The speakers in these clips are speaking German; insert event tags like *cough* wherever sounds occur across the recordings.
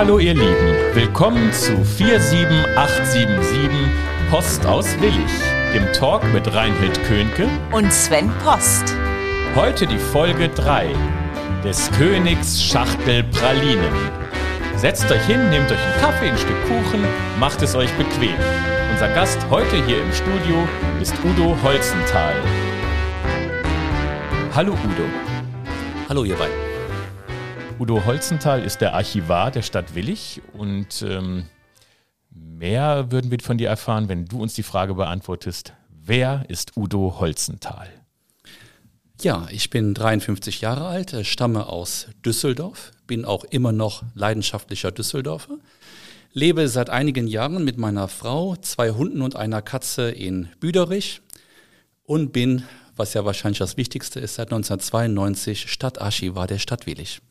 Hallo ihr Lieben, willkommen zu 47877 Post aus Willig, dem Talk mit Reinhild Könke und Sven Post. Heute die Folge 3 des Königs Schachtel Pralinen. Setzt euch hin, nehmt euch einen Kaffee, ein Stück Kuchen, macht es euch bequem. Unser Gast heute hier im Studio ist Udo Holzenthal. Hallo Udo. Hallo ihr beiden. Udo Holzenthal ist der Archivar der Stadt Willig und ähm, mehr würden wir von dir erfahren, wenn du uns die Frage beantwortest, wer ist Udo Holzenthal? Ja, ich bin 53 Jahre alt, stamme aus Düsseldorf, bin auch immer noch leidenschaftlicher Düsseldorfer, lebe seit einigen Jahren mit meiner Frau, zwei Hunden und einer Katze in Büderich und bin, was ja wahrscheinlich das Wichtigste ist, seit 1992 Stadtarchivar der Stadt Willig.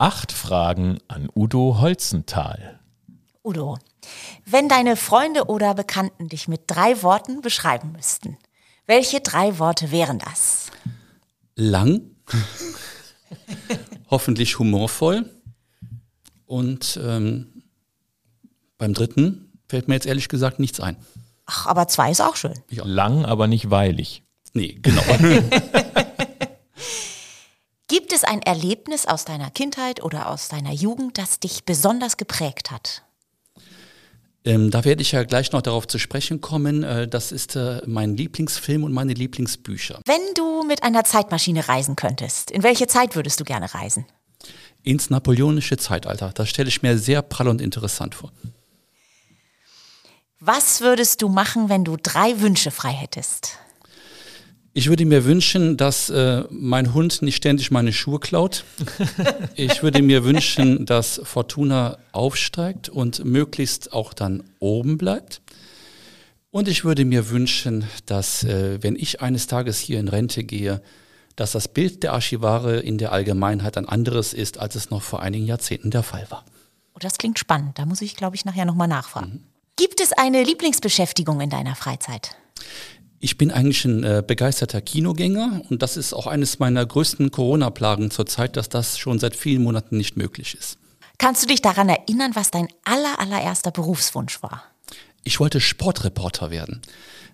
Acht Fragen an Udo Holzenthal. Udo, wenn deine Freunde oder Bekannten dich mit drei Worten beschreiben müssten, welche drei Worte wären das? Lang, hoffentlich humorvoll und ähm, beim dritten fällt mir jetzt ehrlich gesagt nichts ein. Ach, aber zwei ist auch schön. Ja. Lang, aber nicht weilig. Nee, genau. *laughs* Gibt es ein Erlebnis aus deiner Kindheit oder aus deiner Jugend, das dich besonders geprägt hat? Ähm, da werde ich ja gleich noch darauf zu sprechen kommen. Äh, das ist äh, mein Lieblingsfilm und meine Lieblingsbücher. Wenn du mit einer Zeitmaschine reisen könntest, in welche Zeit würdest du gerne reisen? Ins napoleonische Zeitalter. Das stelle ich mir sehr prall und interessant vor. Was würdest du machen, wenn du drei Wünsche frei hättest? Ich würde mir wünschen, dass äh, mein Hund nicht ständig meine Schuhe klaut. *laughs* Ich würde mir wünschen, dass Fortuna aufsteigt und möglichst auch dann oben bleibt. Und ich würde mir wünschen, dass, äh, wenn ich eines Tages hier in Rente gehe, dass das Bild der Archivare in der Allgemeinheit ein anderes ist, als es noch vor einigen Jahrzehnten der Fall war. Oh, das klingt spannend. Da muss ich, glaube ich, nachher nochmal nachfragen. Mhm. Gibt es eine Lieblingsbeschäftigung in deiner Freizeit? Ich bin eigentlich ein äh, begeisterter Kinogänger und das ist auch eines meiner größten Corona-Plagen zurzeit, dass das schon seit vielen Monaten nicht möglich ist. Kannst du dich daran erinnern, was dein aller, allererster Berufswunsch war? Ich wollte Sportreporter werden,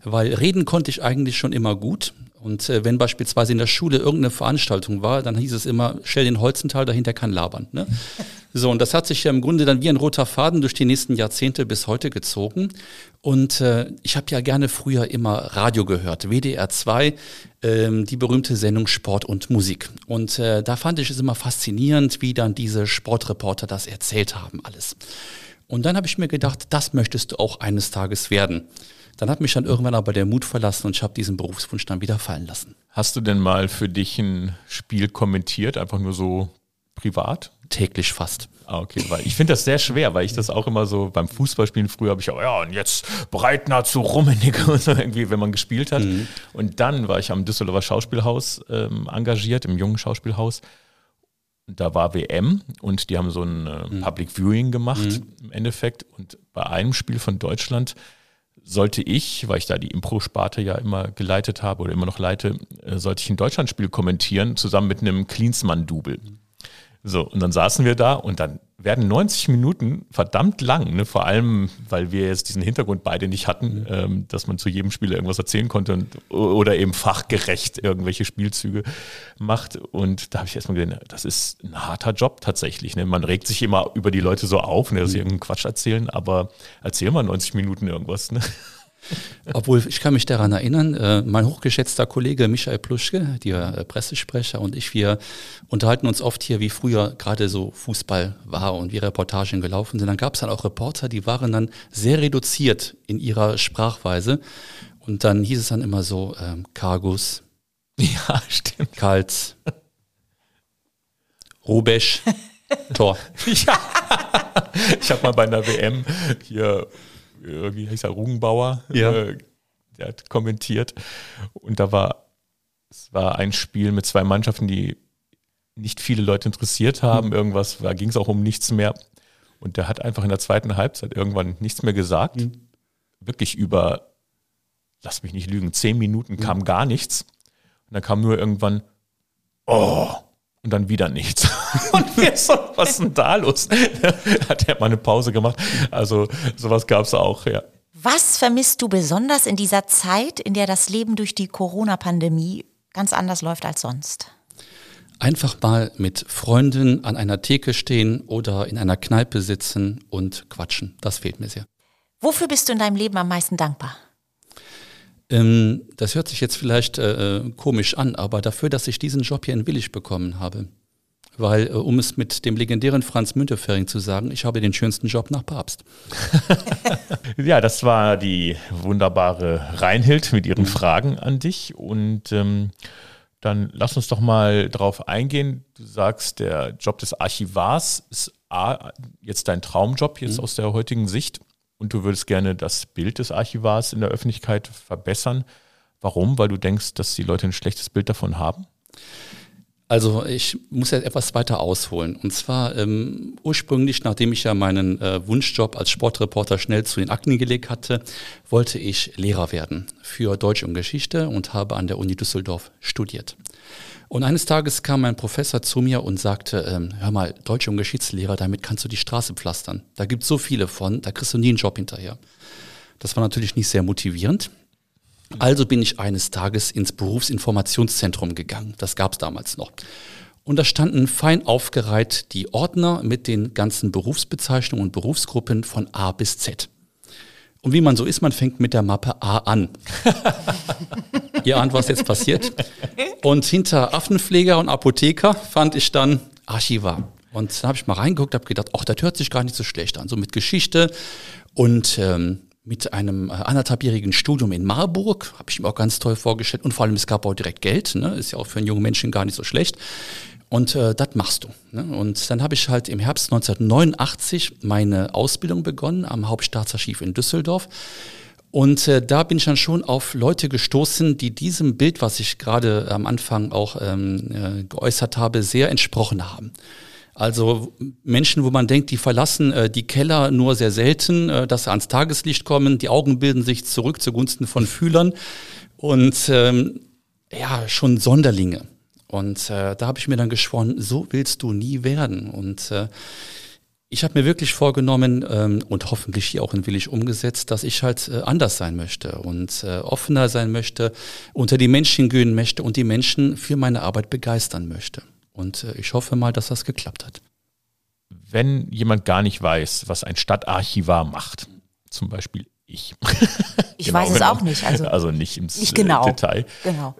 weil reden konnte ich eigentlich schon immer gut. Und äh, wenn beispielsweise in der Schule irgendeine Veranstaltung war, dann hieß es immer, stell den Holzental, dahinter kann labern. Ne? *laughs* So, und das hat sich ja im Grunde dann wie ein roter Faden durch die nächsten Jahrzehnte bis heute gezogen. Und äh, ich habe ja gerne früher immer Radio gehört, WDR 2, ähm, die berühmte Sendung Sport und Musik. Und äh, da fand ich es immer faszinierend, wie dann diese Sportreporter das erzählt haben, alles. Und dann habe ich mir gedacht, das möchtest du auch eines Tages werden. Dann hat mich dann irgendwann aber der Mut verlassen und ich habe diesen Berufswunsch dann wieder fallen lassen. Hast du denn mal für dich ein Spiel kommentiert, einfach nur so privat? Täglich fast. Ah, okay, weil ich finde das sehr schwer, weil ich das auch immer so beim Fußballspielen früher habe ich auch, ja, und jetzt Breitner zu Rummenigge *laughs* und so irgendwie, wenn man gespielt hat. Mhm. Und dann war ich am Düsseldorfer Schauspielhaus ähm, engagiert, im jungen Schauspielhaus. Da war WM und die haben so ein äh, mhm. Public Viewing gemacht mhm. im Endeffekt. Und bei einem Spiel von Deutschland sollte ich, weil ich da die Impro-Sparte ja immer geleitet habe oder immer noch leite, äh, sollte ich ein Deutschlandspiel kommentieren, zusammen mit einem Klinsmann-Double. So, und dann saßen wir da und dann werden 90 Minuten verdammt lang, ne? vor allem, weil wir jetzt diesen Hintergrund beide nicht hatten, mhm. ähm, dass man zu jedem Spieler irgendwas erzählen konnte und, oder eben fachgerecht irgendwelche Spielzüge macht. Und da habe ich erstmal gesehen, das ist ein harter Job tatsächlich. Ne? Man regt sich immer über die Leute so auf, ne, dass sie mhm. irgendeinen Quatsch erzählen, aber erzähl mal 90 Minuten irgendwas. Ne? Obwohl, ich kann mich daran erinnern, äh, mein hochgeschätzter Kollege Michael Pluschke, der äh, Pressesprecher und ich, wir unterhalten uns oft hier, wie früher gerade so Fußball war und wie Reportagen gelaufen sind. Dann gab es dann auch Reporter, die waren dann sehr reduziert in ihrer Sprachweise. Und dann hieß es dann immer so, ähm, Cargus. *laughs* Ja, stimmt. Kals. Rubesch. *laughs* Tor. ja. Ich habe mal bei einer WM hier wie heißt er, Rugenbauer, ja. äh, der hat kommentiert. Und da war, es war ein Spiel mit zwei Mannschaften, die nicht viele Leute interessiert haben. Mhm. Irgendwas, da ging es auch um nichts mehr. Und der hat einfach in der zweiten Halbzeit irgendwann nichts mehr gesagt. Mhm. Wirklich über, lass mich nicht lügen, zehn Minuten kam mhm. gar nichts. Und dann kam nur irgendwann, oh, und dann wieder nichts. *laughs* Und wir so, was ist denn da los? *laughs* Hat er mal eine Pause gemacht. Also sowas gab es auch, ja. Was vermisst du besonders in dieser Zeit, in der das Leben durch die Corona-Pandemie ganz anders läuft als sonst? Einfach mal mit Freunden an einer Theke stehen oder in einer Kneipe sitzen und quatschen. Das fehlt mir sehr. Wofür bist du in deinem Leben am meisten dankbar? Ähm, das hört sich jetzt vielleicht äh, äh, komisch an, aber dafür, dass ich diesen Job hier in Willig bekommen habe. Weil, äh, um es mit dem legendären Franz Müntefering zu sagen, ich habe den schönsten Job nach Papst. *laughs* ja, das war die wunderbare Reinhild mit ihren mhm. Fragen an dich. Und ähm, dann lass uns doch mal drauf eingehen. Du sagst, der Job des Archivars ist A, jetzt dein Traumjob jetzt mhm. aus der heutigen Sicht und du würdest gerne das Bild des Archivars in der Öffentlichkeit verbessern. Warum? Weil du denkst, dass die Leute ein schlechtes Bild davon haben? Also ich muss jetzt etwas weiter ausholen. Und zwar ähm, ursprünglich, nachdem ich ja meinen äh, Wunschjob als Sportreporter schnell zu den Akten gelegt hatte, wollte ich Lehrer werden für Deutsch und Geschichte und habe an der Uni Düsseldorf studiert. Und eines Tages kam mein Professor zu mir und sagte, ähm, hör mal, Deutsch- und Geschichtslehrer, damit kannst du die Straße pflastern. Da gibt es so viele von, da kriegst du nie einen Job hinterher. Das war natürlich nicht sehr motivierend. Also bin ich eines Tages ins Berufsinformationszentrum gegangen. Das gab es damals noch. Und da standen fein aufgereiht die Ordner mit den ganzen Berufsbezeichnungen und Berufsgruppen von A bis Z. Und wie man so ist, man fängt mit der Mappe A an. *laughs* Ihr ahnt, was jetzt passiert. Und hinter Affenpfleger und Apotheker fand ich dann Archivar. Und da habe ich mal reingeguckt, habe gedacht, ach, das hört sich gar nicht so schlecht an. So mit Geschichte und ähm, mit einem äh, anderthalbjährigen Studium in Marburg, habe ich mir auch ganz toll vorgestellt. Und vor allem, es gab auch direkt Geld, ne? ist ja auch für einen jungen Menschen gar nicht so schlecht. Und äh, das machst du. Ne? Und dann habe ich halt im Herbst 1989 meine Ausbildung begonnen am Hauptstaatsarchiv in Düsseldorf. Und äh, da bin ich dann schon auf Leute gestoßen, die diesem Bild, was ich gerade am Anfang auch ähm, äh, geäußert habe, sehr entsprochen haben. Also Menschen, wo man denkt, die verlassen äh, die Keller nur sehr selten, äh, dass sie ans Tageslicht kommen, die Augen bilden sich zurück zugunsten von Fühlern und ähm, ja, schon Sonderlinge. Und äh, da habe ich mir dann geschworen, so willst du nie werden. Und äh, ich habe mir wirklich vorgenommen ähm, und hoffentlich hier auch in Willig umgesetzt, dass ich halt äh, anders sein möchte und äh, offener sein möchte, unter die Menschen gehen möchte und die Menschen für meine Arbeit begeistern möchte. Und äh, ich hoffe mal, dass das geklappt hat. Wenn jemand gar nicht weiß, was ein Stadtarchivar macht, zum Beispiel ich. *laughs* Ich genau, weiß es auch nicht. Also, also nicht im nicht genau. Detail. Genau.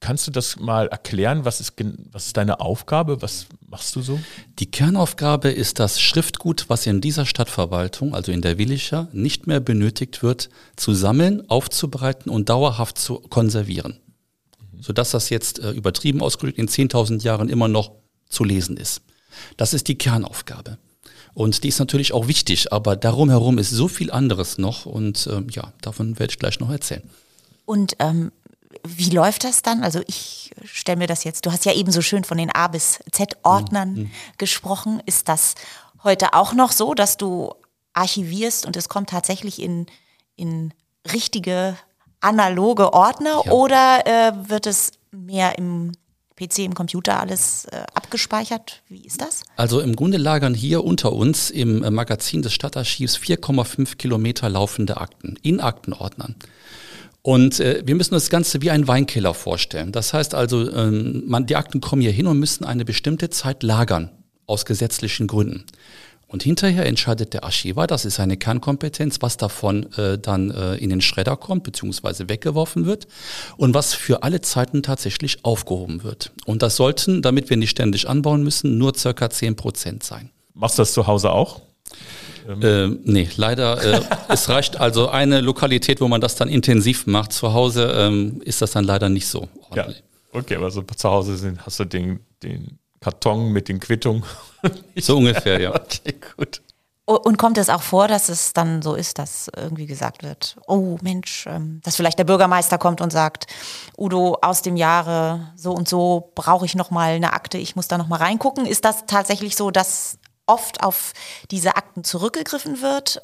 Kannst du das mal erklären? Was ist, was ist deine Aufgabe? Was machst du so? Die Kernaufgabe ist das Schriftgut, was in dieser Stadtverwaltung, also in der Willicher, nicht mehr benötigt wird, zu sammeln, aufzubereiten und dauerhaft zu konservieren. Mhm. Sodass das jetzt äh, übertrieben ausgedrückt in 10.000 Jahren immer noch zu lesen ist. Das ist die Kernaufgabe. Und die ist natürlich auch wichtig, aber darum herum ist so viel anderes noch und äh, ja, davon werde ich gleich noch erzählen. Und ähm, wie läuft das dann? Also ich stelle mir das jetzt, du hast ja eben so schön von den A bis Z-Ordnern mhm. gesprochen. Ist das heute auch noch so, dass du archivierst und es kommt tatsächlich in, in richtige analoge Ordner ja. oder äh, wird es mehr im PC, im Computer alles äh, abgespeichert? Wie ist das? Also im Grunde lagern hier unter uns im äh, Magazin des Stadtarchivs 4,5 Kilometer laufende Akten in Aktenordnern. Und äh, wir müssen das Ganze wie ein Weinkeller vorstellen. Das heißt also, ähm, man, die Akten kommen hier hin und müssen eine bestimmte Zeit lagern, aus gesetzlichen Gründen. Und hinterher entscheidet der Archivar, das ist seine Kernkompetenz, was davon äh, dann äh, in den Schredder kommt, beziehungsweise weggeworfen wird und was für alle Zeiten tatsächlich aufgehoben wird. Und das sollten, damit wir nicht ständig anbauen müssen, nur circa 10 Prozent sein. Machst du das zu Hause auch? Ähm. Äh, nee, leider. Äh, *laughs* es reicht also eine Lokalität, wo man das dann intensiv macht. Zu Hause ähm, ist das dann leider nicht so ordentlich. Ja. Okay, aber so zu Hause sind, hast du den, den Karton mit den Quittungen. *laughs* so ungefähr, ja. *laughs* Okay, gut. Und kommt es auch vor, dass es dann so ist, dass irgendwie gesagt wird, oh Mensch, ähm, dass vielleicht der Bürgermeister kommt und sagt, Udo, aus dem Jahre so und so brauche ich noch mal eine Akte, ich muss da noch mal reingucken. Ist das tatsächlich so, dass oft auf diese Akten zurückgegriffen wird?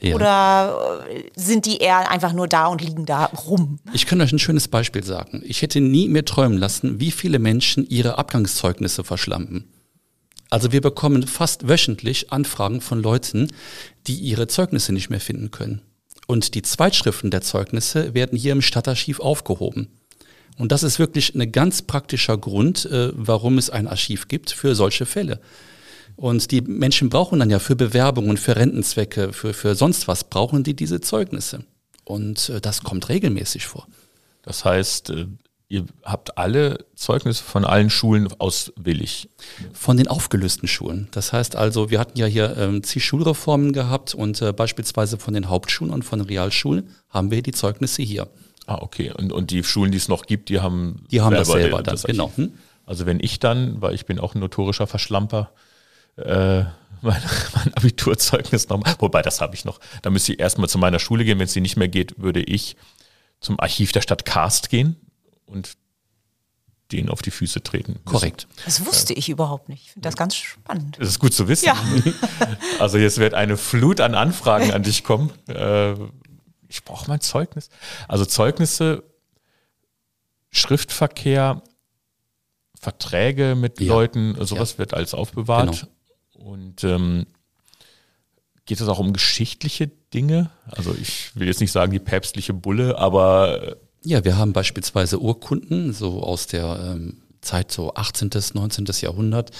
Ja. Oder äh, sind die eher einfach nur da und liegen da rum? Ich kann euch ein schönes Beispiel sagen. Ich hätte nie mehr träumen lassen, wie viele Menschen ihre Abgangszeugnisse verschlampen. Also wir bekommen fast wöchentlich Anfragen von Leuten, die ihre Zeugnisse nicht mehr finden können. Und die Zweitschriften der Zeugnisse werden hier im Stadtarchiv aufgehoben. Und das ist wirklich ein ganz praktischer Grund, äh, warum es ein Archiv gibt für solche Fälle. Und die Menschen brauchen dann ja für Bewerbungen, für Rentenzwecke, für, für sonst was, brauchen die diese Zeugnisse. Und äh, das kommt regelmäßig vor. Das heißt, äh, ihr habt alle Zeugnisse von allen Schulen aus Willig. Von den aufgelösten Schulen. Das heißt also, wir hatten ja hier ähm, zig Schulreformen gehabt und äh, beispielsweise von den Hauptschulen und von den Realschulen haben wir die Zeugnisse hier. Ah, okay. Und, und die Schulen, die es noch gibt, die haben Die haben das selber dann, das genau. Hm? Also wenn ich dann, weil ich bin auch ein notorischer Verschlamper, äh, mein, *laughs* mein Abiturzeugnis nochmal, wobei das habe ich noch, da müsste ich erstmal zu meiner Schule gehen, wenn es sie nicht mehr geht, würde ich zum Archiv der Stadt Karst gehen und denen auf die Füße treten. Korrekt. Das wusste ich überhaupt nicht. Ich finde das ganz spannend. Das ist gut zu wissen. Ja. *laughs* Also jetzt wird eine Flut an Anfragen an dich kommen. Äh, ich brauche mein Zeugnis. Also Zeugnisse, Schriftverkehr, Verträge mit ja. Leuten, sowas ja. wird alles aufbewahrt. Genau. Und ähm, geht es auch um geschichtliche Dinge? Also ich will jetzt nicht sagen die päpstliche Bulle, aber äh, ja, wir haben beispielsweise Urkunden, so aus der ähm, Zeit so 18., 19. Jahrhundert.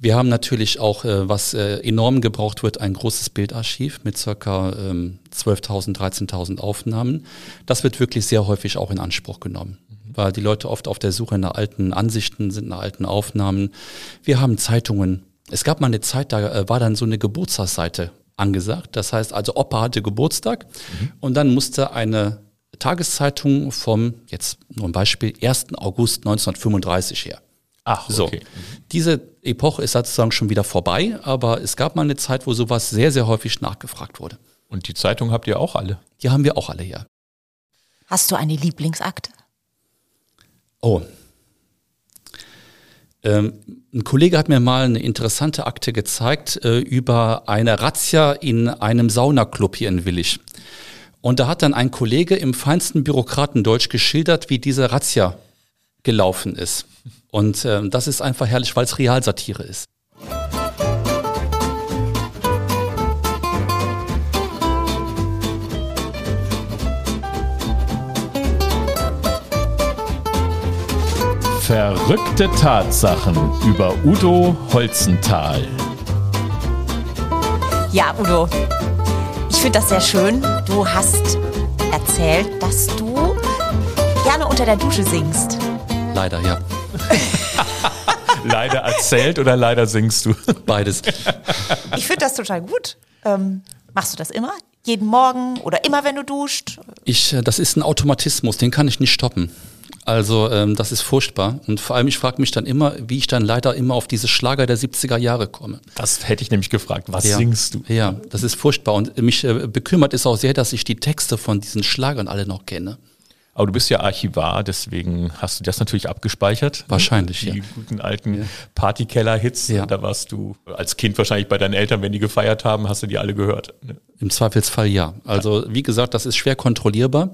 Wir haben natürlich auch, äh, was äh, enorm gebraucht wird, ein großes Bildarchiv mit circa ähm, 12.000, 13.000 Aufnahmen. Das wird wirklich sehr häufig auch in Anspruch genommen, mhm. weil die Leute oft auf der Suche nach alten Ansichten sind, nach alten Aufnahmen. Wir haben Zeitungen. Es gab mal eine Zeit, da äh, war dann so eine Geburtstagsseite angesagt. Das heißt also, Opa hatte Geburtstag mhm. und dann musste eine Tageszeitung vom, jetzt nur ein Beispiel, 1. August 1935 her. Ach, so. Okay. Diese Epoche ist sozusagen schon wieder vorbei, aber es gab mal eine Zeit, wo sowas sehr, sehr häufig nachgefragt wurde. Und die Zeitung habt ihr auch alle? Die haben wir auch alle, ja. Hast du eine Lieblingsakte? Oh. Ähm, ein Kollege hat mir mal eine interessante Akte gezeigt äh, über eine Razzia in einem Saunaclub hier in Willig. Und da hat dann ein Kollege im feinsten Bürokratendeutsch geschildert, wie diese Razzia gelaufen ist. Und äh, das ist einfach herrlich, weil es Realsatire ist. Verrückte Tatsachen über Udo Holzenthal. Ja, Udo, finde das sehr schön. Du hast erzählt, dass du gerne unter der Dusche singst. Leider, ja. *laughs* leider erzählt oder leider singst du? Beides. Ich finde das total gut. Ähm, machst du das immer? Jeden Morgen oder immer, wenn du duscht? Ich, äh, das ist ein Automatismus, den kann ich nicht stoppen. Also ähm, das ist furchtbar. Und vor allem, ich frage mich dann immer, wie ich dann leider immer auf diese Schlager der 70er Jahre komme. Das hätte ich nämlich gefragt. Was ja. singst du? Ja, das ist furchtbar. Und mich äh, bekümmert ist auch sehr, dass ich die Texte von diesen Schlagern alle noch kenne. Aber du bist ja Archivar, deswegen hast du das natürlich abgespeichert. Wahrscheinlich, die ja. Die guten alten ja. Partykeller-Hits. Ja. Da warst du als Kind wahrscheinlich bei deinen Eltern, wenn die gefeiert haben, hast du die alle gehört. Ne? Im Zweifelsfall ja. Also wie gesagt, das ist schwer kontrollierbar.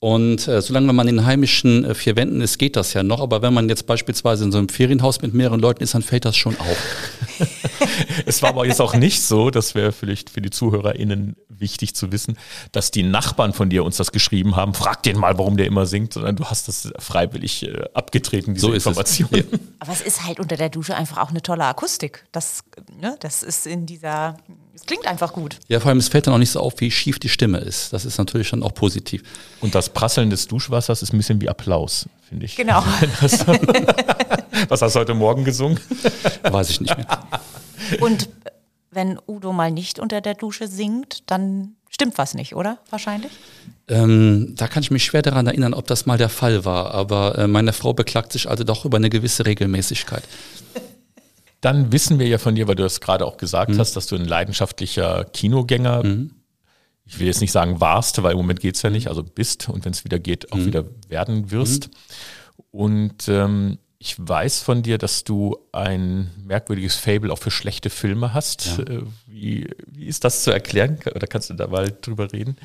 Und äh, solange man in heimischen äh, vier Wänden ist, geht das ja noch. Aber wenn man jetzt beispielsweise in so einem Ferienhaus mit mehreren Leuten ist, dann fällt das schon auf. *laughs* *laughs* es war aber jetzt auch nicht so, das wäre vielleicht für die ZuhörerInnen wichtig zu wissen, dass die Nachbarn von dir uns das geschrieben haben. Frag den mal, warum der immer singt, sondern du hast das freiwillig äh, abgetreten, diese so Information. Ja. Aber es ist halt unter der Dusche einfach auch eine tolle Akustik. Das, ne, das ist in dieser, es klingt einfach gut. Ja, vor allem, es fällt dann auch nicht so auf, wie schief die Stimme ist. Das ist natürlich schon auch positiv. Und das Prasseln des Duschwassers ist ein bisschen wie Applaus, finde ich. Genau. *laughs* *laughs* Was hast du heute Morgen gesungen? *laughs* Weiß ich nicht mehr. Und wenn Udo mal nicht unter der Dusche singt, dann stimmt was nicht, oder? Wahrscheinlich? Ähm, da kann ich mich schwer daran erinnern, ob das mal der Fall war. Aber äh, meine Frau beklagt sich also doch über eine gewisse Regelmäßigkeit. *laughs* Dann wissen wir ja von dir, weil du das gerade auch gesagt mhm. hast, dass du ein leidenschaftlicher Kinogänger mhm ich will jetzt nicht sagen warst, weil im Moment geht es ja nicht, also bist und wenn es wieder geht, auch mhm. wieder werden wirst. Mhm. Und ähm, ich weiß von dir, dass du ein merkwürdiges Fable auch für schlechte Filme hast. Ja. Äh, Wie, wie ist das zu erklären? Oder kannst du da mal drüber reden?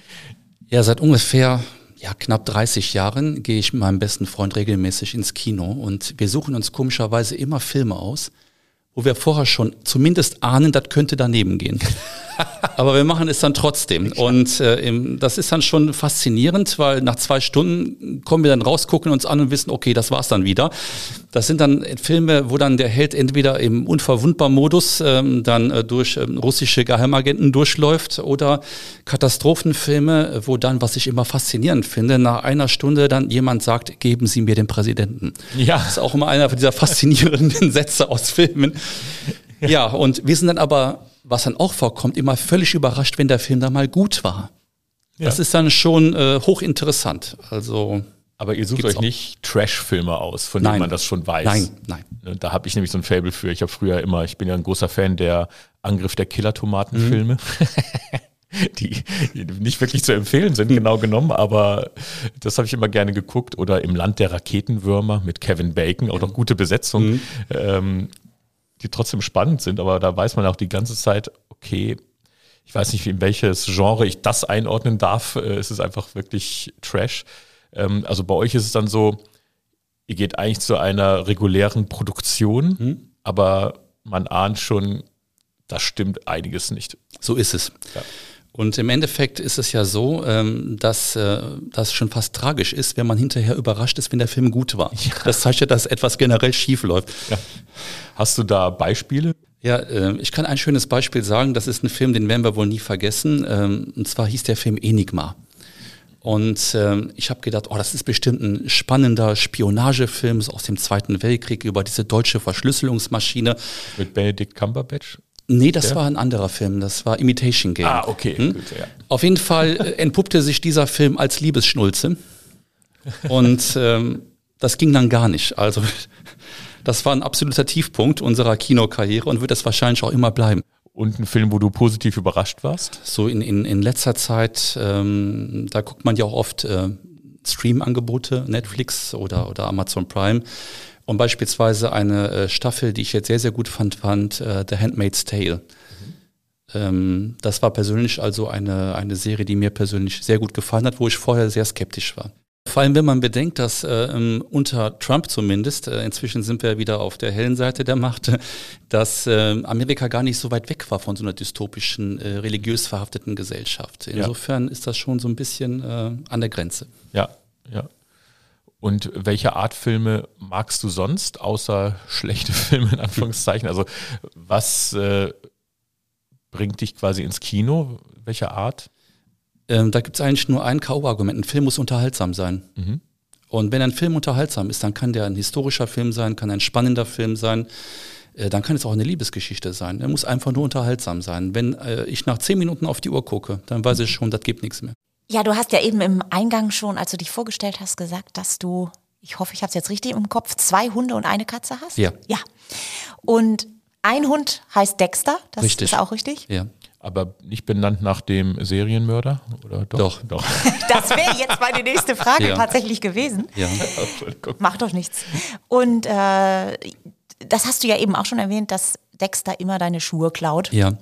Ja, seit ungefähr ja, knapp 30 Jahren gehe ich mit meinem besten Freund regelmäßig ins Kino und wir suchen uns komischerweise immer Filme aus, wo wir vorher schon zumindest ahnen, das könnte daneben gehen. *laughs* *laughs* Aber wir machen es dann trotzdem. Und äh, das ist dann schon faszinierend, weil nach zwei Stunden kommen wir dann raus, gucken uns an und wissen, okay, das war's dann wieder. Das sind dann Filme, wo dann der Held entweder im Unverwundbar-Modus ähm, dann äh, durch ähm, russische Geheimagenten durchläuft oder Katastrophenfilme, wo dann, was ich immer faszinierend finde, nach einer Stunde dann jemand sagt, geben Sie mir den Präsidenten. Ja. Das ist auch immer einer dieser faszinierenden *laughs* Sätze aus Filmen. Ja, und wir sind dann aber, was dann auch vorkommt, immer völlig überrascht, wenn der Film dann mal gut war. Das ist dann schon äh, hochinteressant. Also Aber ihr sucht euch auch. nicht Trash-Filme aus, von Nein. denen man das schon weiß. nein, nein. Ne, Da habe ich nämlich so ein Fable für. Ich habe früher immer, ich bin ja ein großer Fan der Angriff der Killer-Tomaten-Filme. *laughs* Die, die nicht wirklich zu empfehlen sind, genau genommen, aber das habe ich immer gerne geguckt. Oder im Land der Raketenwürmer mit Kevin Bacon, auch noch gute Besetzung, ähm, die trotzdem spannend sind, aber da weiß man auch die ganze Zeit, okay, ich weiß nicht, in welches Genre ich das einordnen darf. Äh, Es ist einfach wirklich Trash. Ähm, also bei euch ist es dann so, ihr geht eigentlich zu einer regulären Produktion, aber man ahnt schon, da stimmt einiges nicht. So ist es. Ja. Und im Endeffekt ist es ja so, ähm, dass äh, das schon fast tragisch ist, wenn man hinterher überrascht ist, wenn der Film gut war. Das zeigt ja, dass etwas generell schief läuft. Hast du da Beispiele? Ja, äh, ich kann ein schönes Beispiel sagen. Das ist ein Film, den werden wir wohl nie vergessen. Ähm, und zwar hieß der Film Enigma. Und ähm, ich habe gedacht, oh, das ist bestimmt ein spannender Spionagefilm so aus dem Zweiten Weltkrieg über diese deutsche Verschlüsselungsmaschine. Mit Benedict Cumberbatch? Nee, das Ja? war ein anderer Film. Das war Imitation Game. Ah, okay. Hm? Gut, ja. Auf jeden Fall äh, entpuppte sich dieser Film als Liebesschnulze. Und ähm, das ging dann gar nicht. Also *laughs* das war ein absoluter Tiefpunkt unserer Kinokarriere und wird es wahrscheinlich auch immer bleiben. Und ein Film, wo du positiv überrascht warst? So in, in, in letzter Zeit, ähm, da guckt man ja auch oft äh, Stream-Angebote, Netflix oder, oder Amazon Prime. Und beispielsweise eine äh, Staffel, die ich jetzt sehr, sehr gut fand, fand äh, The Handmaid's Tale. Ähm, das war persönlich also eine, eine Serie, die mir persönlich sehr gut gefallen hat, wo ich vorher sehr skeptisch war. Vor allem, wenn man bedenkt, dass äh, ähm, unter Trump zumindest, äh, inzwischen sind wir wieder auf der hellen Seite der Macht, *laughs* dass äh, Amerika gar nicht so weit weg war von so einer dystopischen, äh, religiös verhafteten Gesellschaft. Insofern ist das schon so ein bisschen äh, an der Grenze. Ja, ja. Und welche Art Filme magst du sonst, außer schlechte *laughs* Filme in Anführungszeichen? Also was äh, bringt dich quasi ins Kino? Welche Art? Ähm, da gibt es eigentlich nur ein K.O.-Argument. Ein Film muss unterhaltsam sein. Mhm. Und wenn ein Film unterhaltsam ist, dann kann der ein historischer Film sein, kann ein spannender Film sein, äh, dann kann es auch eine Liebesgeschichte sein. Er muss einfach nur unterhaltsam sein. Wenn äh, ich nach zehn Minuten auf die Uhr gucke, dann weiß ich schon, das gibt nichts mehr. Ja, du hast ja eben im Eingang schon, als du dich vorgestellt hast, gesagt, dass du, ich hoffe, ich habe es jetzt richtig im Kopf, zwei Hunde und eine Katze hast. Ja. Ja. Und ein Hund heißt Dexter, das Richtig. ist auch richtig. Ja. Aber nicht benannt nach dem Serienmörder? Oder doch? Doch. Doch. *laughs* Das wäre jetzt meine nächste Frage Ja. tatsächlich gewesen. Ja. Macht doch nichts. Und äh, das hast du ja eben auch schon erwähnt, dass Dexter immer deine Schuhe klaut. Ja.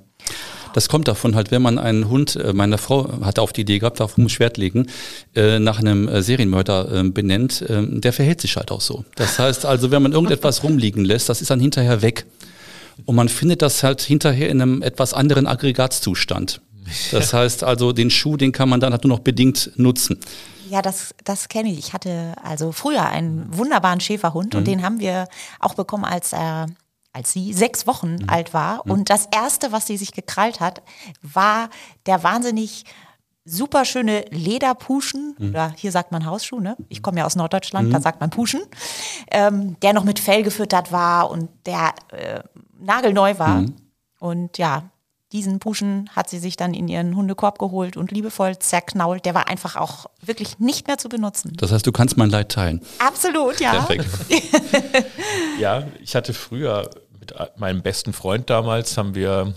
Das kommt davon halt, wenn man einen Hund, äh, meine Frau hat auf die Idee gehabt, darauf muss ich Wert legen, äh, nach einem äh, Serienmörder äh, benennt, äh, der verhält sich halt auch so. Das heißt also, wenn man irgendetwas *laughs* rumliegen lässt, das ist dann hinterher weg. Und man findet das halt hinterher in einem etwas anderen Aggregatzustand. Das *laughs* heißt also, den Schuh, den kann man dann halt nur noch bedingt nutzen. Ja, das, das kenne ich. Ich hatte also früher einen wunderbaren Schäferhund und den haben wir auch bekommen, als er als sie sechs Wochen alt war. Und das erste, was sie sich gekrallt hat, war der wahnsinnig super schöne Lederpuschen, oder hier sagt man Hausschuh, ne? Ich komme ja aus Norddeutschland, da sagt man Puschen, ähm, der noch mit Fell gefüttert war und der äh, nagelneu war. Und ja, diesen Puschen hat sie sich dann in ihren Hundekorb geholt und liebevoll zerknault. Der war einfach auch wirklich nicht mehr zu benutzen. Das heißt, du kannst mein Leid teilen. Absolut, ja. Perfekt. *laughs* Ja, ich hatte früher mit meinem besten Freund damals, haben wir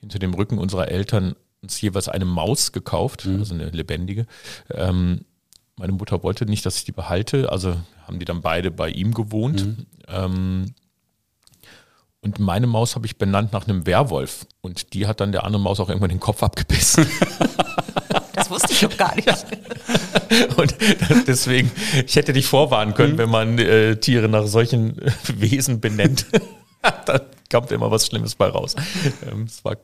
hinter dem Rücken unserer Eltern uns jeweils eine Maus gekauft, also eine lebendige. Ähm, meine Mutter wollte nicht, dass ich die behalte, also haben die dann beide bei ihm gewohnt. Ähm, und meine Maus habe ich benannt nach einem Werwolf. Und die hat dann der andere Maus auch irgendwann den Kopf abgebissen. *laughs* Das wusste ich doch gar nicht. Und deswegen, ich hätte dich vorwarnen können, mhm. wenn man äh, Tiere nach solchen Wesen benennt. *laughs* da kommt immer was Schlimmes bei raus. Ähm, es war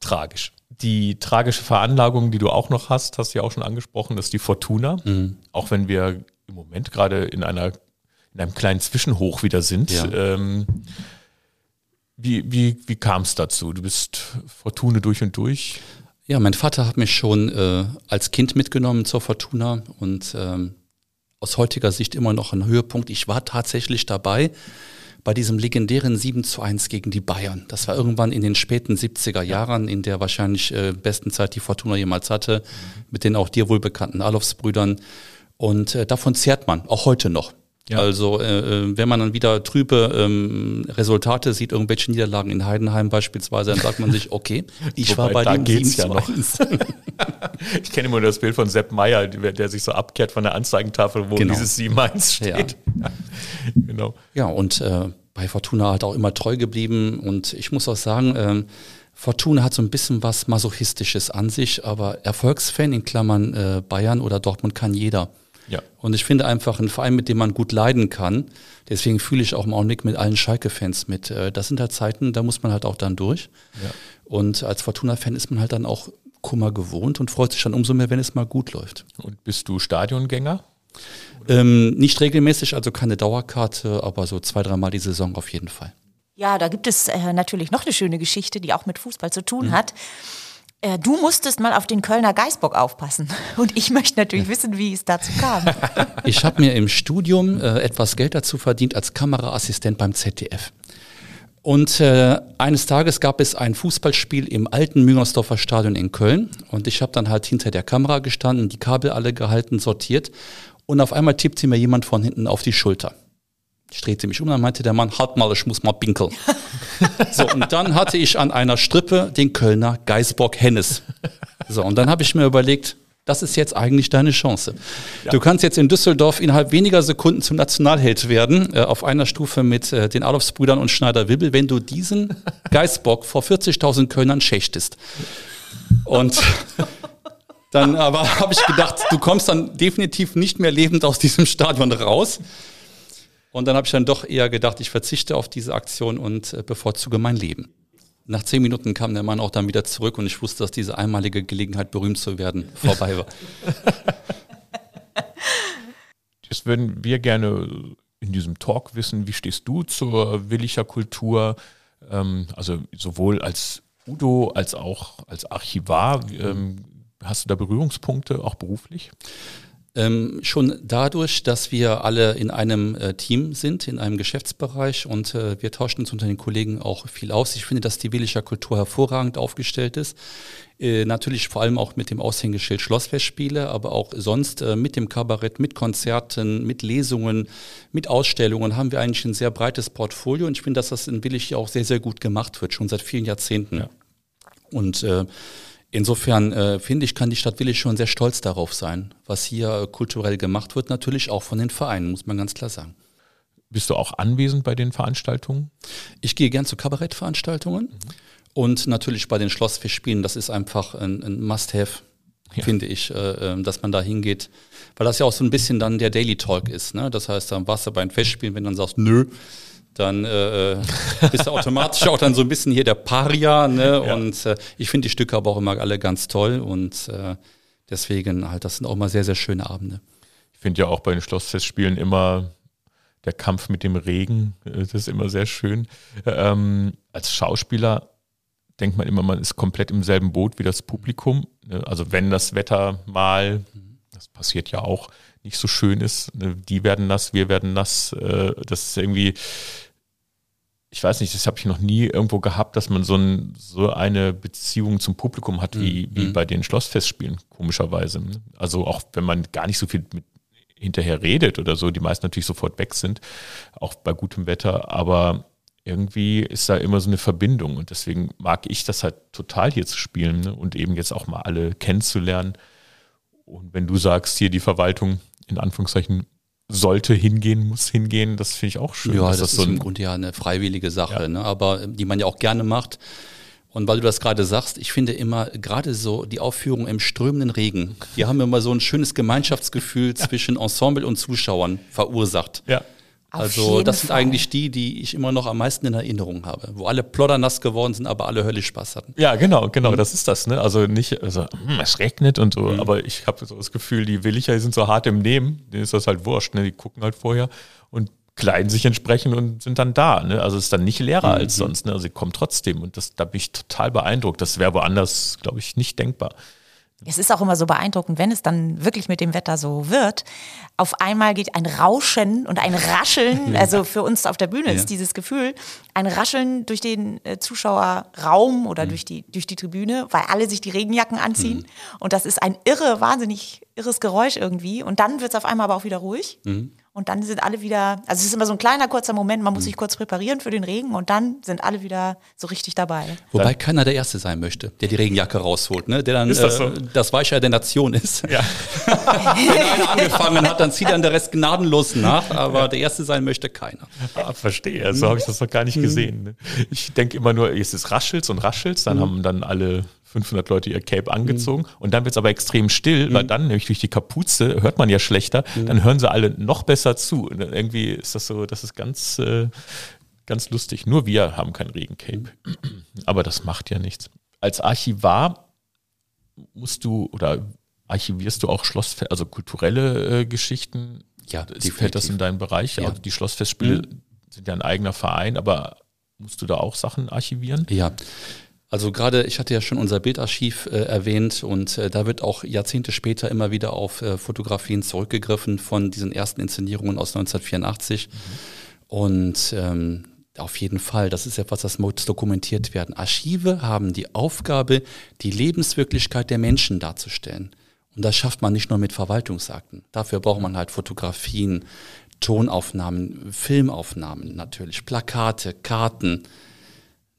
tragisch. Die tragische Veranlagung, die du auch noch hast, hast du ja auch schon angesprochen, das ist die Fortuna. Mhm. Auch wenn wir im Moment gerade in einer in einem kleinen Zwischenhoch wieder sind. Ja. Ähm, wie wie, wie kam es dazu? Du bist Fortuna durch und durch. Ja, mein Vater hat mich schon äh, als Kind mitgenommen zur Fortuna und ähm, aus heutiger Sicht immer noch ein Höhepunkt. Ich war tatsächlich dabei bei diesem legendären 7 zu 1 gegen die Bayern. Das war irgendwann in den späten 70er Jahren, in der wahrscheinlich äh, besten Zeit die Fortuna jemals hatte, mit den auch dir wohl bekannten Alofs-Brüdern. Und äh, davon zehrt man, auch heute noch. Ja. Also äh, äh, wenn man dann wieder trübe ähm, Resultate sieht, irgendwelche Niederlagen in Heidenheim beispielsweise, dann sagt man sich, okay, ich Wobei, war bei dem geht's ja noch. *laughs* ich kenne immer das Bild von Sepp Meyer, der, sich so abkehrt von der Anzeigentafel, wo genau. dieses 7-1 steht. Ja. *laughs* genau. Ja, und äh, bei Fortuna halt auch immer treu geblieben und ich muss auch sagen, äh, Fortuna hat so ein bisschen was Masochistisches an sich, aber Erfolgsfan in Klammern äh, Bayern oder Dortmund kann jeder. Ja. Und ich finde einfach einen Verein, mit dem man gut leiden kann. Deswegen fühle ich auch im Augenblick mit allen Schalke-Fans mit. Äh, das sind halt Zeiten, da muss man halt auch dann durch. Ja. Und als Fortuna-Fan ist man halt dann auch Kummer gewohnt und freut sich dann umso mehr, wenn es mal gut läuft. Und bist du Stadiongänger? Ähm, nicht regelmäßig, also keine Dauerkarte, aber so zwei, dreimal die Saison auf jeden Fall. Ja, da gibt es äh, natürlich noch eine schöne Geschichte, die auch mit Fußball zu tun mhm. hat. Äh, du musstest mal auf den Kölner Geißbock aufpassen. *laughs* Und ich möchte natürlich wissen, wie es dazu kam. *laughs* Ich habe mir im Studium äh, etwas Geld dazu verdient als Kameraassistent beim ZDF. Und äh, eines Tages gab es ein Fußballspiel im alten Müngersdorfer Stadion in Köln. Und ich habe dann halt hinter der Kamera gestanden, die Kabel alle gehalten, sortiert. Und auf einmal tippte mir jemand von hinten auf die Schulter. Ich drehte mich um, dann meinte der Mann, halt mal, ich muss mal pinkeln. *laughs* so, und dann hatte ich an einer Strippe den Kölner Geißbock Hennes. So, und dann habe ich mir überlegt, das ist jetzt eigentlich deine Chance. Ja. Du kannst jetzt in Düsseldorf innerhalb weniger Sekunden zum Nationalheld werden, äh, auf einer Stufe mit äh, den Adolfsbrüdern und Schneider-Wibbel, wenn du diesen *laughs* Geißbock vor 40.000 Kölnern schächtest. Und dann aber *laughs* habe ich gedacht, du kommst dann definitiv nicht mehr lebend aus diesem Stadion raus. Und dann habe ich dann doch eher gedacht, ich verzichte auf diese Aktion und äh, bevorzuge mein Leben. Nach zehn Minuten kam der Mann auch dann wieder zurück und ich wusste, dass diese einmalige Gelegenheit, berühmt zu werden, *laughs* vorbei war. Jetzt würden wir gerne in diesem Talk wissen, wie stehst du zur Willicher Kultur? Ähm, also sowohl als Udo als auch als Archivar. Ähm, hast du da Berührungspunkte, auch beruflich? Ähm, schon dadurch, dass wir alle in einem äh, Team sind, in einem Geschäftsbereich und äh, wir tauschen uns unter den Kollegen auch viel aus. Ich finde, dass die Willischer Kultur hervorragend aufgestellt ist. Äh, natürlich vor allem auch mit dem Aushängeschild Schlossfestspiele, aber auch sonst äh, mit dem Kabarett, mit Konzerten, mit Lesungen, mit Ausstellungen haben wir eigentlich ein sehr breites Portfolio und ich finde, dass das in Willig auch sehr, sehr gut gemacht wird, schon seit vielen Jahrzehnten. Ja. Und äh, Insofern äh, finde ich, kann die Stadt Willig schon sehr stolz darauf sein, was hier äh, kulturell gemacht wird, natürlich auch von den Vereinen, muss man ganz klar sagen. Bist du auch anwesend bei den Veranstaltungen? Ich gehe gern zu Kabarettveranstaltungen mhm. und natürlich bei den Schlossfestspielen, das ist einfach ein, ein Must-Have, ja. finde ich, äh, ähm, dass man da hingeht, weil das ja auch so ein bisschen dann der Daily Talk ist. Ne? Das heißt, dann warst du bei den Festspielen, wenn du dann sagst, nö, dann äh, äh, bist du automatisch auch dann so ein bisschen hier der Paria. Ne? Ja. Und äh, ich finde die Stücke aber auch immer alle ganz toll und äh, deswegen halt, das sind auch mal sehr, sehr schöne Abende. Ich finde ja auch bei den Schlossfestspielen immer der Kampf mit dem Regen, äh, das ist immer sehr schön. Ähm, als Schauspieler denkt man immer, man ist komplett im selben Boot wie das Publikum. Ne? Also wenn das Wetter mal, das passiert ja auch, nicht so schön ist. Ne? Die werden nass, wir werden nass. Äh, das ist irgendwie, ich weiß nicht, das habe ich noch nie irgendwo gehabt, dass man so, ein, so eine Beziehung zum Publikum hat wie, mhm. wie bei den Schlossfestspielen, komischerweise. Also auch wenn man gar nicht so viel mit hinterher redet oder so, die meisten natürlich sofort weg sind, auch bei gutem Wetter, aber irgendwie ist da immer so eine Verbindung und deswegen mag ich das halt total hier zu spielen ne? und eben jetzt auch mal alle kennenzulernen. Und wenn du sagst, hier die Verwaltung in Anführungszeichen sollte hingehen, muss hingehen. Das finde ich auch schön. Ja, das, das, ist so im Grunde ja eine freiwillige Sache, ja. ne? aber die man ja auch gerne macht. Und weil du das gerade sagst, ich finde immer, gerade so die Aufführung im strömenden Regen, die haben immer so ein schönes Gemeinschaftsgefühl *laughs* zwischen Ensemble und Zuschauern verursacht. Ja. Also das sind Fall. eigentlich die, die ich immer noch am meisten in Erinnerung habe, wo alle ploddernass geworden sind, aber alle höllisch Spaß hatten. Ja, genau, genau, mhm. das ist das. Ne? Also nicht, also hm, es regnet und so, mhm. aber ich habe so das Gefühl, die Willicher die sind so hart im Nehmen, denen ist das halt wurscht. Ne? Die gucken halt vorher und kleiden sich entsprechend und sind dann da. Ne? Also es ist dann nicht leerer mhm. als sonst. Ne? Also sie kommen trotzdem und das, da bin ich total beeindruckt. Das wäre woanders, glaube ich, nicht denkbar. Es ist auch immer so beeindruckend, wenn es dann wirklich mit dem Wetter so wird. Auf einmal geht ein Rauschen und ein Rascheln, *laughs* also für uns auf der Bühne ja. ist dieses Gefühl, ein Rascheln durch den äh, Zuschauerraum oder mhm. durch, die, durch die Tribüne, weil alle sich die Regenjacken anziehen. Mhm. Und das ist ein irre, wahnsinnig irres Geräusch irgendwie. Und dann wird es auf einmal aber auch wieder ruhig. Mhm. Und dann sind alle wieder, also es ist immer so ein kleiner, kurzer Moment, man muss sich kurz präparieren für den Regen und dann sind alle wieder so richtig dabei. Wobei dann, keiner der Erste sein möchte, der die Regenjacke rausholt, ne? der dann das, äh, so? das Weicher der Nation ist. Ja. *laughs* Wenn einer angefangen hat, dann zieht dann der Rest gnadenlos nach, aber der Erste sein möchte keiner. Ah, verstehe, so habe ich das noch gar nicht mhm. gesehen. Ne? Ich denke immer nur, es ist Raschels und Raschels, dann mhm. haben dann alle 500 Leute ihr Cape angezogen mhm. und dann wird es aber extrem still, mhm. weil dann nämlich durch die Kapuze hört man ja schlechter, mhm. dann hören sie alle noch besser zu. Und irgendwie ist das so, das ist ganz, äh, ganz lustig. Nur wir haben kein Regencape. Mhm. Aber das macht ja nichts. Als Archivar musst du oder archivierst du auch Schlossfeste, also kulturelle äh, Geschichten? Ja, definitiv. fällt das in deinen Bereich? Ja. Also die Schlossfestspiele mhm. sind ja ein eigener Verein, aber musst du da auch Sachen archivieren? Ja, also gerade, ich hatte ja schon unser Bildarchiv äh, erwähnt und äh, da wird auch Jahrzehnte später immer wieder auf äh, Fotografien zurückgegriffen von diesen ersten Inszenierungen aus 1984. Mhm. Und ähm, auf jeden Fall, das ist etwas, das muss dokumentiert werden. Archive haben die Aufgabe, die Lebenswirklichkeit der Menschen darzustellen. Und das schafft man nicht nur mit Verwaltungsakten. Dafür braucht man halt Fotografien, Tonaufnahmen, Filmaufnahmen natürlich, Plakate, Karten,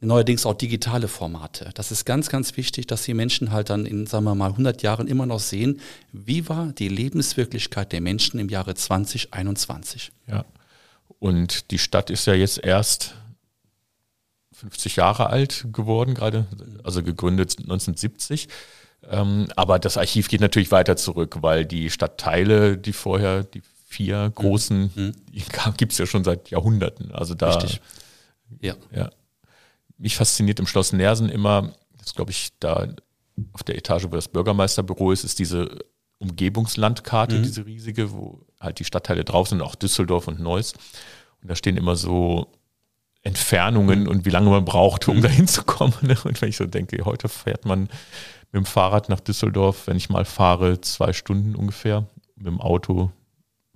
neuerdings auch digitale Formate. Das ist ganz, ganz wichtig, dass die Menschen halt dann in, sagen wir mal, 100 Jahren immer noch sehen, wie war die Lebenswirklichkeit der Menschen im Jahre 2021. Ja, und die Stadt ist ja jetzt erst 50 Jahre alt geworden, gerade, also gegründet 1970. Ähm, aber das Archiv geht natürlich weiter zurück, weil die Stadtteile, die vorher, die vier großen, mhm. *laughs* gibt es ja schon seit Jahrhunderten. Also da. Richtig. Ja. ja mich fasziniert im Schloss Nersen immer, das glaube ich da auf der Etage, wo das Bürgermeisterbüro ist, ist diese Umgebungslandkarte, mhm. diese riesige, wo halt die Stadtteile drauf sind, auch Düsseldorf und Neuss. Und da stehen immer so Entfernungen mhm. und wie lange man braucht, um mhm. da hinzukommen. Ne? Und wenn ich so denke, heute fährt man mit dem Fahrrad nach Düsseldorf, wenn ich mal fahre, zwei Stunden ungefähr, mit dem Auto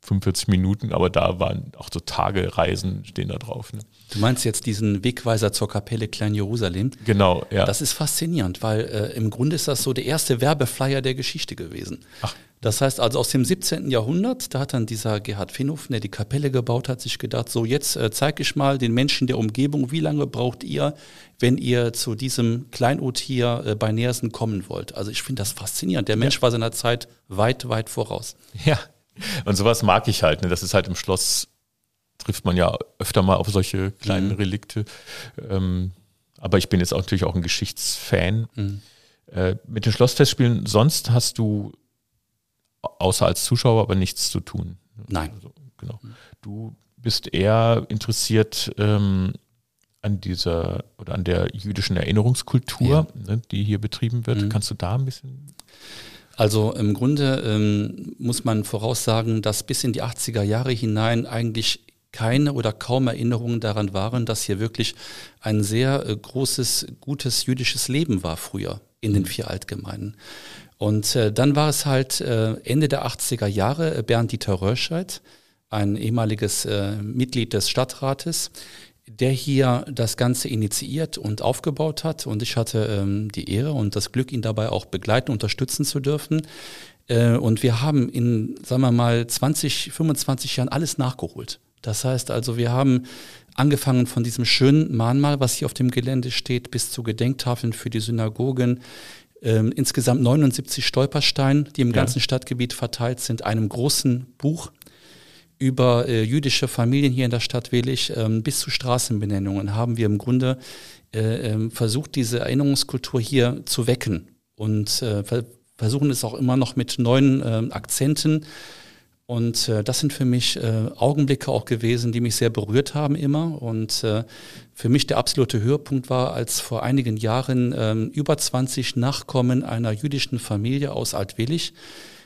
45 Minuten, aber da waren auch so Tagereisen stehen da drauf. Ne? Du meinst jetzt diesen Wegweiser zur Kapelle Klein Jerusalem? Genau, ja. Das ist faszinierend, weil äh, im Grunde ist das so der erste Werbeflyer der Geschichte gewesen. Ach. Das heißt also aus dem 17. Jahrhundert, da hat dann dieser Gerhard Fenhofen, der die Kapelle gebaut hat, sich gedacht, so jetzt äh, zeige ich mal den Menschen der Umgebung, wie lange braucht ihr, wenn ihr zu diesem Kleinod hier äh, bei Nersen kommen wollt. Also ich finde das faszinierend. Der Mensch ja. war seiner Zeit weit, weit voraus. Ja, *laughs* und sowas mag ich halt. Ne? Das ist halt im Schloss, trifft man ja öfter mal auf solche kleinen mhm. Relikte. Ähm, aber ich bin jetzt auch natürlich auch ein Geschichtsfan. Mhm. Äh, mit den Schlossfestspielen sonst hast du außer als Zuschauer aber nichts zu tun. Nein. Also, genau. Du bist eher interessiert ähm, an dieser oder an der jüdischen Erinnerungskultur, ja. ne, die hier betrieben wird. Mhm. Kannst du da ein bisschen also im Grunde ähm, muss man voraussagen, dass bis in die 80er Jahre hinein eigentlich keine oder kaum Erinnerungen daran waren, dass hier wirklich ein sehr äh, großes, gutes jüdisches Leben war früher in den vier Altgemeinden. Und äh, dann war es halt äh, Ende der 80er Jahre äh, Bernd Dieter Röhrscheid, ein ehemaliges äh, Mitglied des Stadtrates, der hier das Ganze initiiert und aufgebaut hat. Und ich hatte ähm, die Ehre und das Glück, ihn dabei auch begleiten, unterstützen zu dürfen. Äh, und wir haben in, sagen wir mal, 20, 25 Jahren alles nachgeholt. Das heißt also, wir haben angefangen von diesem schönen Mahnmal, was hier auf dem Gelände steht, bis zu Gedenktafeln für die Synagogen, ähm, insgesamt 79 Stolpersteine, die im ja. ganzen Stadtgebiet verteilt sind, einem großen Buch über äh, jüdische Familien hier in der Stadt Willig ähm, bis zu Straßenbenennungen haben wir im Grunde äh, ähm, versucht, diese Erinnerungskultur hier zu wecken und äh, versuchen es auch immer noch mit neuen äh, Akzenten. Und äh, das sind für mich äh, Augenblicke auch gewesen, die mich sehr berührt haben immer. Und äh, für mich der absolute Höhepunkt war, als vor einigen Jahren äh, über 20 Nachkommen einer jüdischen Familie aus Altwillig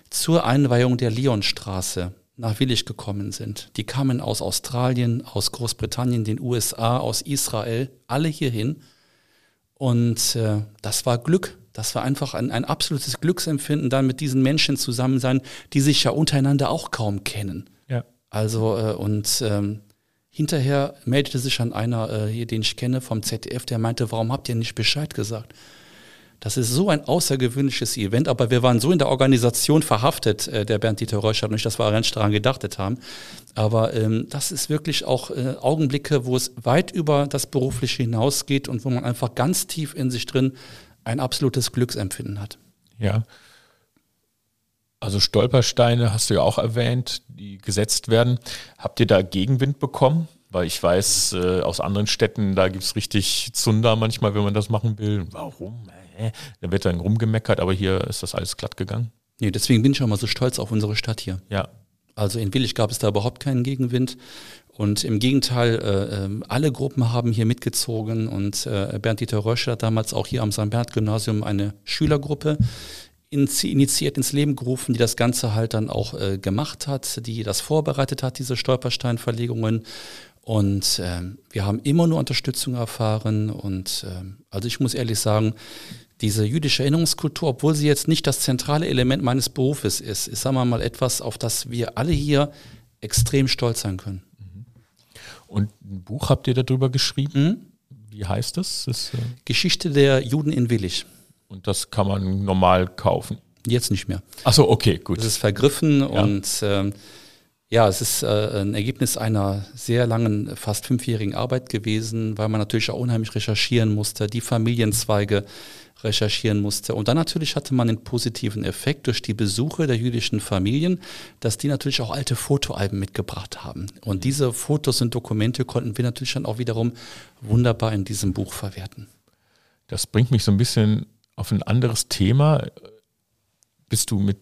zur Einweihung der Lyonstraße nach Willig gekommen sind. Die kamen aus Australien, aus Großbritannien, den USA, aus Israel, alle hierhin. Und äh, das war Glück. Das war einfach ein, ein absolutes Glücksempfinden, dann mit diesen Menschen zusammen sein, die sich ja untereinander auch kaum kennen. Ja. Also äh, und ähm, hinterher meldete sich dann einer äh, hier, den ich kenne vom ZDF, der meinte, warum habt ihr nicht Bescheid gesagt? Das ist so ein außergewöhnliches Event, aber wir waren so in der Organisation verhaftet, äh, der Bernd-Dieter Reuschert, nicht, dass wir ganz daran gedachtet haben. Aber ähm, das ist wirklich auch äh, Augenblicke, wo es weit über das Berufliche hinausgeht und wo man einfach ganz tief in sich drin ein absolutes Glücksempfinden hat. Ja. Also Stolpersteine hast du ja auch erwähnt, die gesetzt werden. Habt ihr da Gegenwind bekommen? Weil ich weiß, äh, aus anderen Städten, da gibt es richtig Zunder manchmal, wenn man das machen will. Warum? Äh, da wird dann rumgemeckert, aber hier ist das alles glatt gegangen. Nee, deswegen bin ich auch mal so stolz auf unsere Stadt hier. Ja. Also in Willig gab es da überhaupt keinen Gegenwind. Und im Gegenteil, äh, äh, alle Gruppen haben hier mitgezogen und äh, Bernd-Dieter Röscher hat damals auch hier am St. Bernd-Gymnasium eine Schülergruppe initiiert ins Leben gerufen, die das Ganze halt dann auch äh, gemacht hat, die das vorbereitet hat, diese Stolpersteinverlegungen. Und ähm, wir haben immer nur Unterstützung erfahren. Und ähm, also ich muss ehrlich sagen, diese jüdische Erinnerungskultur, obwohl sie jetzt nicht das zentrale Element meines Berufes ist, ist, sagen wir mal, etwas, auf das wir alle hier extrem stolz sein können. Mhm. Und ein Buch habt ihr darüber geschrieben? Mhm. Wie heißt das? das äh Geschichte der Juden in Willig. Und das kann man normal kaufen? Jetzt nicht mehr. Achso, okay, gut. Es ist vergriffen ja. und ähm, ja, es ist äh, ein Ergebnis einer sehr langen, fast fünfjährigen Arbeit gewesen, weil man natürlich auch unheimlich recherchieren musste, die Familienzweige recherchieren musste. Und dann natürlich hatte man den positiven Effekt durch die Besuche der jüdischen Familien, dass die natürlich auch alte Fotoalben mitgebracht haben. Und diese Fotos und Dokumente konnten wir natürlich dann auch wiederum wunderbar in diesem Buch verwerten. Das bringt mich so ein bisschen auf ein anderes Thema. Bist du mit